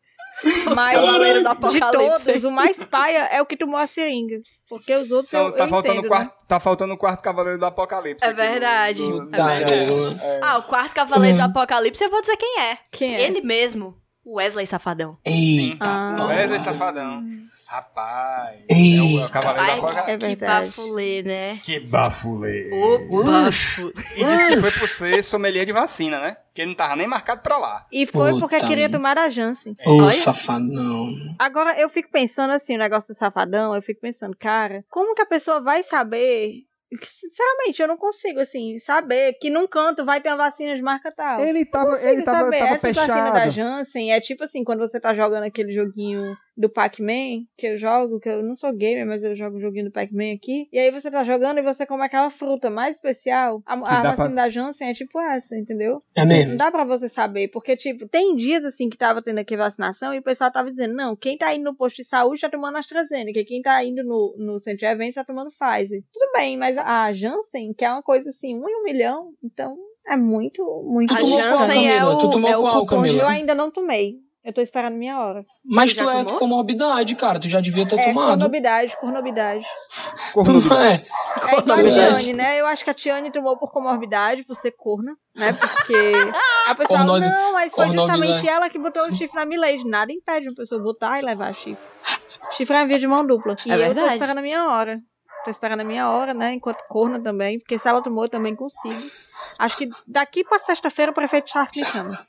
Mas do de apocalipse. todos, o mais paia é o que tomou a seringa. Porque os outros São- eu, tá, eu faltando entendo, quarto, tá faltando o quarto cavaleiro do apocalipse. É do- verdade. do- É Tá, verdade. é, Ah, o quarto cavaleiro do Uhum. apocalipse, eu vou dizer quem é. Quem é? Ele mesmo. O Wesley Safadão. Eita, Ah. porra. Wesley Safadão. Rapaz. Ei. É o, é cavaleiro apocalipse. É que verdade. bafulê, né? Que bafulê. O bafo. E disse que foi por ser sommelier de vacina, né? Que ele não tava nem marcado pra lá. E foi Puta porque queria tomar a Janssen. Ô, safadão. Agora, eu fico pensando assim, o negócio do safadão, eu fico pensando, cara, como que a pessoa vai saber? Sinceramente, eu não consigo, assim, saber que num canto vai ter uma vacina de marca tal. Ele tava, ele tava, saber. tava Essa vacina da fechado. Janssen é tipo assim, quando você tá jogando aquele joguinho do Pac-Man, que eu jogo, que eu não sou gamer, mas eu jogo o joguinho do Pac-Man aqui, e aí você tá jogando e você come aquela fruta mais especial, a, a vacina pra- da Janssen é tipo essa, entendeu? É Não mesmo? dá pra você saber, porque, tipo, tem dias, assim, que tava tendo aqui vacinação e o pessoal tava dizendo, não, quem tá indo no posto de saúde tá tomando AstraZeneca, quem tá indo no, no centro de eventos tá tomando Pfizer. Tudo bem, mas a Janssen, que é uma coisa, assim, um em um milhão, então é muito, muito... A qual, Janssen é Camila? o- Tu tomou é o qual, de Eu Camila? ainda não tomei. Eu tô esperando minha hora. Mas Tu é tomou? comorbidade, cara. Tu já devia ter é, tomado. cornobidade, cornobidade. Tu não é? É igual a. Tiane, né? Eu acho que a Tiane tomou por comorbidade, por ser corna, né? Porque a pessoa, Corno- não, mas foi cornobidade. justamente ela que botou o chifre na Milady. Nada impede uma pessoa botar e levar chifre. Chifre é uma via de mão dupla. E É eu tô verdade. esperando a minha hora. Tô esperando a minha hora, né? Enquanto corna também. Porque se ela tomou, eu também consigo. Acho que daqui pra sexta-feira o prefeito Sarto me chama.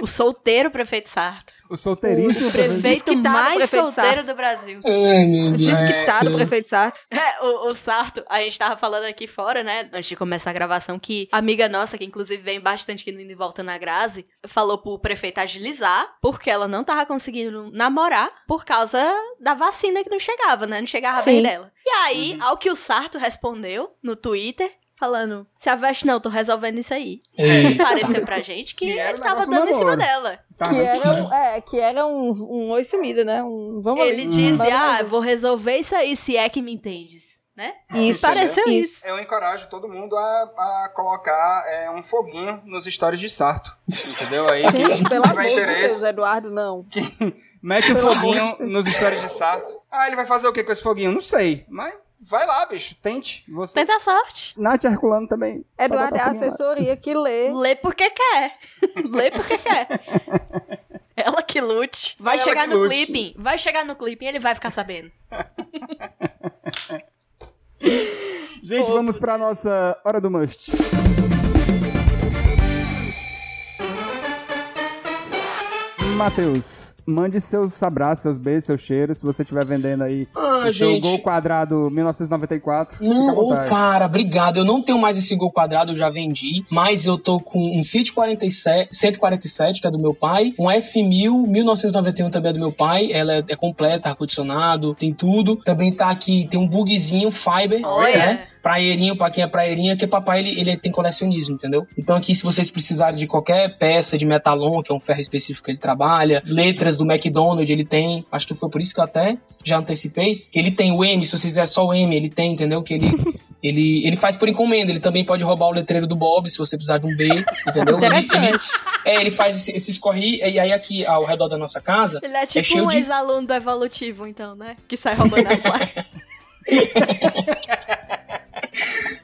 O solteiro prefeito Sarto. O solteiríssimo O prefeito Desquitado mais prefeito solteiro Sarto. do Brasil. Ai, meu Deus. Desquitado, prefeito Sarto. É, o, o Sarto, a gente tava falando aqui fora, né, antes de começar a gravação, que a amiga nossa, que inclusive vem bastante aqui no Indo e Volta na Grazi, falou pro prefeito agilizar, porque ela não tava conseguindo namorar por causa da vacina que não chegava, né? Não chegava bem Sim. dela. E aí, ao que o Sarto respondeu no Twitter, falando, se aveste não, tô resolvendo isso aí. Ei. Pareceu pra gente que, Que ele tava dando em cima namoro. dela. Tá, Que era, um- é, que era um, um oi sumida, né? Um, vamos Ele ali. disse, ah, vou resolver isso aí, se é que me entendes, né? Isso, Pareceu entendeu? isso. Eu encorajo todo mundo a, a colocar é, um foguinho nos stories de Sarto. Entendeu? Aí Gente, pelo amor de Deus, Eduardo, não. mete um foguinho nos stories de Sarto. Ah, ele vai fazer o que com esse foguinho? Não sei. Mas vai lá, bicho. Tente. Você. Tenta a sorte. Nath Herculano também. Eduardo é a foguinho lá. assessoria que lê. Lê porque quer. Lê porque quer. Ela que lute. Vai Ela chegar no lute. clipping. Vai chegar no clipping e ele vai ficar sabendo. Gente, vamos pra nossa Hora do Must. Matheus, mande seus abraços, seus beijos, seus cheiros, se você estiver vendendo aí Ah, o seu gente. Gol Quadrado 1994. fica à Não, ô, cara, obrigado. Eu não tenho mais esse gol quadrado, eu já vendi. Mas eu tô com um Fiat 47, 147, que é do meu pai. Um F1000, 1991 também é do meu pai. Ela é, é completa, ar-condicionado, tem tudo. Também tá aqui, tem um bugzinho Fiber, Olha. né? Praeirinho, pra quem é praeirinha, que papai ele, ele tem colecionismo, entendeu? Então aqui, se vocês precisarem de qualquer peça de metalon, que é um ferro específico que ele trabalha, letras do McDonald's ele tem, acho que foi por isso que eu até já antecipei, que ele tem o M, se vocês quiser só o M, ele tem, entendeu? Que ele, ele, ele faz por encomenda, ele também pode roubar o letreiro do Bob, se você precisar de um B, entendeu? Ele- ele- Interessante. é, ele faz esse- corri, e aí aqui ao redor da nossa casa, Ele é tipo cheio um de- ex-aluno do evolutivo, então, né? Que sai roubando as placas.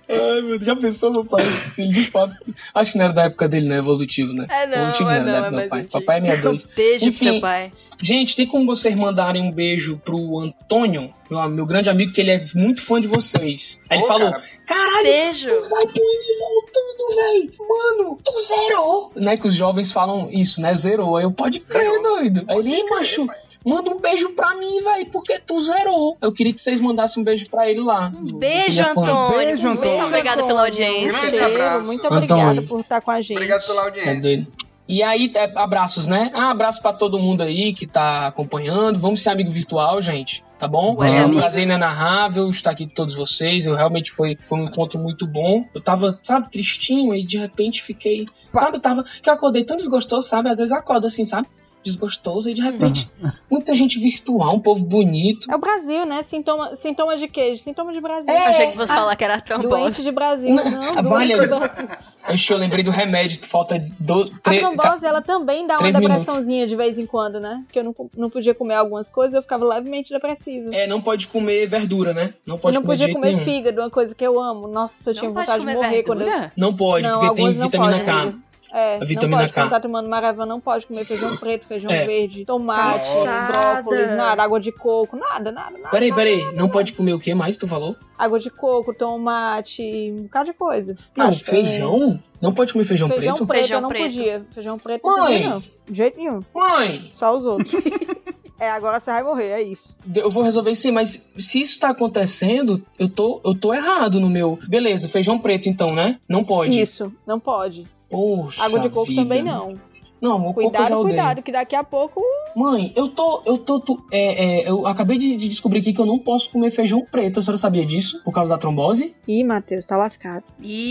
Ai, meu Deus, já pensou, meu pai? Se ele de fato. Acho que não era da época dele, né? Evolutivo, né? É não, Evolutivo é era da não, época é do pai. antigo. Papai é 62. Beijo pro Enfim, seu pai. Gente, tem como vocês mandarem um beijo pro Antônio, meu, meu grande amigo, que ele é muito fã de vocês. Aí ele Ô, falou: cara. Caralho, Beijo. tu vai pro ele voltando, véi. Mano, tu zerou. Né, que os jovens falam isso, né? Zerou. Aí eu, pode crer, doido. Aí ele, "Ei, macho, manda um beijo pra mim, véi, porque tu zerou. Eu queria que vocês mandassem um beijo pra ele lá. do- Beijo. Antônio. Beijo, Muito Antônio. obrigada pela audiência. Grande abraço. Muito obrigada por estar com a gente. Obrigado pela audiência. dele. E aí, é, abraços, né? Ah, abraço pra todo mundo aí que tá acompanhando. Vamos ser amigo virtual, gente. Tá bom? Vamos. É um prazer inenarrável estar aqui com todos vocês. Eu realmente foi, foi um encontro muito bom. Eu tava, sabe, tristinho e de repente fiquei. Sabe, eu tava. Que eu acordei tão desgostoso, sabe? Às vezes eu acordo assim, sabe? Desgostoso e de repente. Muita gente virtual, um povo bonito. É o Brasil, né? Sintoma, sintoma de queijo, sintoma de Brasil. É, Achei que você falar que era trombose. Doente de Brasil. Não, Não, a doente de Brasil. Ixi, eu lembrei do remédio, falta de do, A tre- trombose, ela também dá uma minutos. depressãozinha de vez em quando, né? Porque eu não, não podia comer algumas coisas, eu ficava levemente depressiva. É, não pode comer verdura, né? Não pode não comer de podia comer nenhum. fígado, uma coisa que eu amo. Nossa, eu Não tinha vontade de morrer quando eu... verdura? Não pode, Não, porque tem não vitamina K. É, A vitamina não pode, K. quando tá tomando Maravan, não pode comer feijão preto, feijão É. verde, tomate, brócolis, nada, água de coco, nada, nada, nada. Peraí, peraí, não pode comer o que mais tu falou? Água de coco, tomate, um bocado de coisa. Não, Acho que- feijão? Não pode comer feijão, Feijão preto? preto Feijão eu não preto. podia. Feijão preto não Mãe! podia, não. De jeito nenhum. Mãe, Só os outros. é, agora você vai morrer, é isso. eu vou resolver isso aí, mas se isso tá acontecendo, eu tô, eu tô errado no meu. Beleza, feijão preto então, né? Não pode. Isso, não pode. Poxa Água de coco vida. também não. Não, o coco Cuidado, odeio. cuidado, que daqui a pouco. Mãe, eu tô, eu tô, tu- é, é, eu acabei de, de descobrir aqui que eu não posso comer feijão preto. A senhora sabia disso? Por causa da trombose? Ih, Matheus, tá lascado.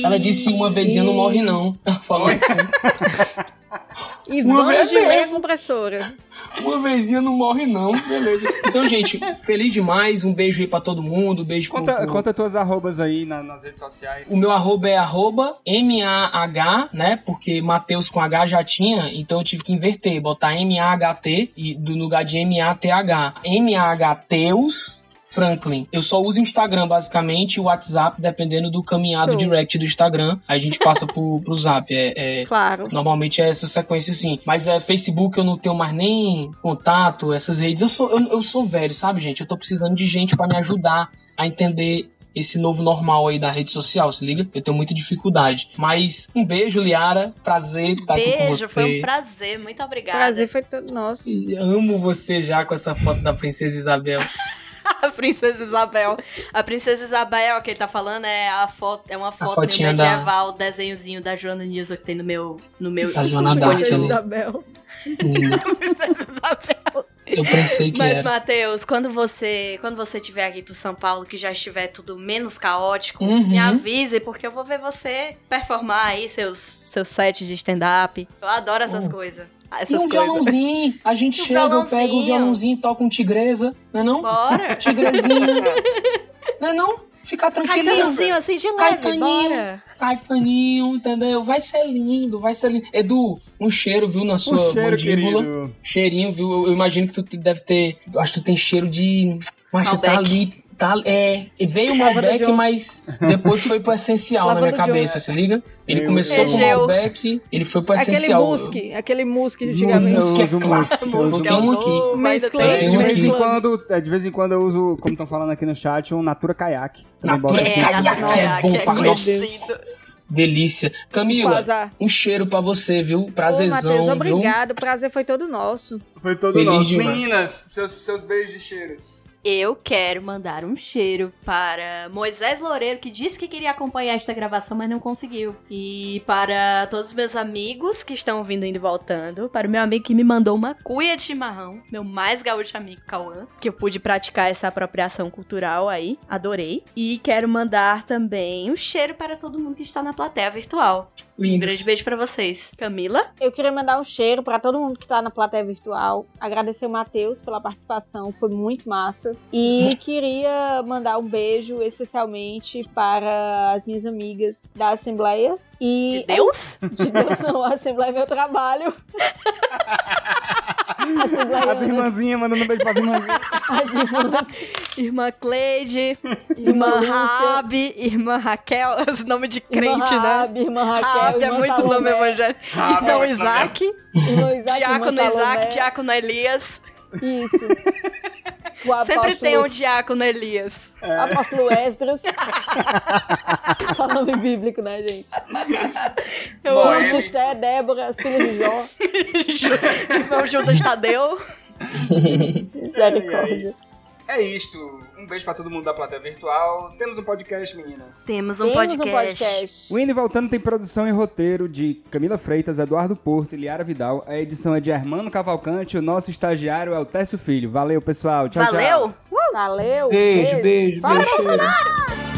Ela disse uma vezinha não morre não. Ela falou assim. E Uma vamos vez de meia compressora. Uma vezinha não morre não, beleza. Então, gente, feliz demais. Um beijo aí pra todo mundo. Um beijo Conta, pro, conta tuas arrobas aí na- nas redes sociais. O meu arroba é arroba M-A-H, né? Porque Mateus com H já tinha, então eu tive que inverter, botar M-A-H-T e do lugar de M-A-T-H. M-A-H-Teus Franklin. Eu só uso Instagram, basicamente, e o WhatsApp, dependendo do caminhado Show. direct do Instagram. Aí a gente passa pro, pro Zap. É, é- Claro. Normalmente é essa sequência assim. Mas é Facebook eu não tenho mais nem contato, essas redes. Eu sou, eu, eu sou velho, sabe, gente? Eu tô precisando de gente pra me ajudar a entender esse novo normal aí da rede social, se liga? Eu tenho muita dificuldade. Mas um beijo, Liara. Prazer estar aqui com Beijo, você. foi um prazer. Muito obrigada. Prazer foi todo nosso. E Amo você já com essa foto da Princesa Isabel. A Princesa Isabel. A Princesa Isabel, que ele tá falando, é a foto, é uma foto meio fotinha da- medieval, desenhozinho da Joana Nilza que tem no meu. No meu Da Joana Dark. Isabel. Linda. Princesa Isabel. Eu pensei que Mas, era. Matheus, quando você, quando você estiver aqui pro São Paulo, que já estiver tudo menos caótico, Uhum. me avise, porque eu vou ver você performar aí seus, seus sets de stand-up. Eu adoro essas Oh. coisas. Essas E um coisas. violãozinho. A gente chega, eu pego o violãozinho. toco um tigresa, não é não? Bora. Tigrezinho. não é não? Fica tranquilinho. Caetanozinho assim de leve, Caetaninho. bora. Caetaninho, entendeu? Vai ser lindo, vai ser lindo. Edu, um cheiro, viu, na sua Um cheiro, mandíbula. querido. Cheirinho, viu? Eu, eu imagino que tu deve ter. Acho que tu tem cheiro de. Mas tu tá ali. Tá, é, veio o Malbec, mas depois foi pro essencial na minha cabeça, se liga? Ele Eu- começou eu- com Regeu. Malbec, ele foi pro Aquele essencial. musque, aquele musque Eu antigamente. Musque é clássico. musque, eu tenho um aqui. Mas Mesclando, tenho De vez, em quando, é, de vez em quando eu uso, como estão falando aqui no chat, um Natura Kayak. Natura assim. Kayak. Natura é bom pra- é. Delícia. Camila, Quasar. um cheiro pra você, viu? Ô, Prazerzão, Matheus, viu? obrigado. O prazer foi todo nosso. Foi todo Feliz nosso. demais. Meninas, seus, seus beijos de cheiros. Eu quero mandar um cheiro para Moisés Loureiro, que disse que queria acompanhar esta gravação, mas não conseguiu. E para todos os meus amigos que estão vindo indo e voltando. Para o meu amigo que me mandou uma cuia de chimarrão. Meu mais gaúcho amigo, Cauã. Que eu pude praticar essa apropriação cultural aí. Adorei. E quero mandar também um cheiro para todo mundo que está na plateia virtual. Um Lindos. grande beijo para vocês. Camila? Eu queria mandar um cheiro pra todo mundo que tá na plateia virtual. Agradecer o Matheus pela participação, foi muito massa. E queria mandar um beijo especialmente para as minhas amigas da Assembleia. E De Deus? De Deus não, a Assembleia é meu trabalho. As irmãzinhas mandando um beijo pras irmãzinhas. as irmãs, Irmã Cleide, Irmã. Rabi, irmã Raquel, os nomes de crente, irmã né? Rabi, irmã Raquel, Rabi é irmã muito Salomé, nome evangélico. Irmão Isaac, irmã Isaac, diácono. Isaac, diácono Elias. Isso. O Sempre apóstolo- tem um diácono Elias. Apóstolo Esdras. Só nome bíblico, né, gente? Eu Bom, amo. Tisté, Débora, as filhas de Jó. Irmão Judas Tadeu. Misericórdia. É isto. Um beijo pra todo mundo da plateia virtual. Temos um podcast, meninas. Temos um Temos podcast. um podcast. O Indo e Voltando tem produção e roteiro de Camila Freitas, Eduardo Porto e Liara Vidal. A edição é de Hermano Cavalcante. O nosso estagiário é o Técio Filho. Valeu, pessoal. Tchau, tchau. Valeu! Valeu. Beijo, beijo, Fora beijo. Bolsonaro!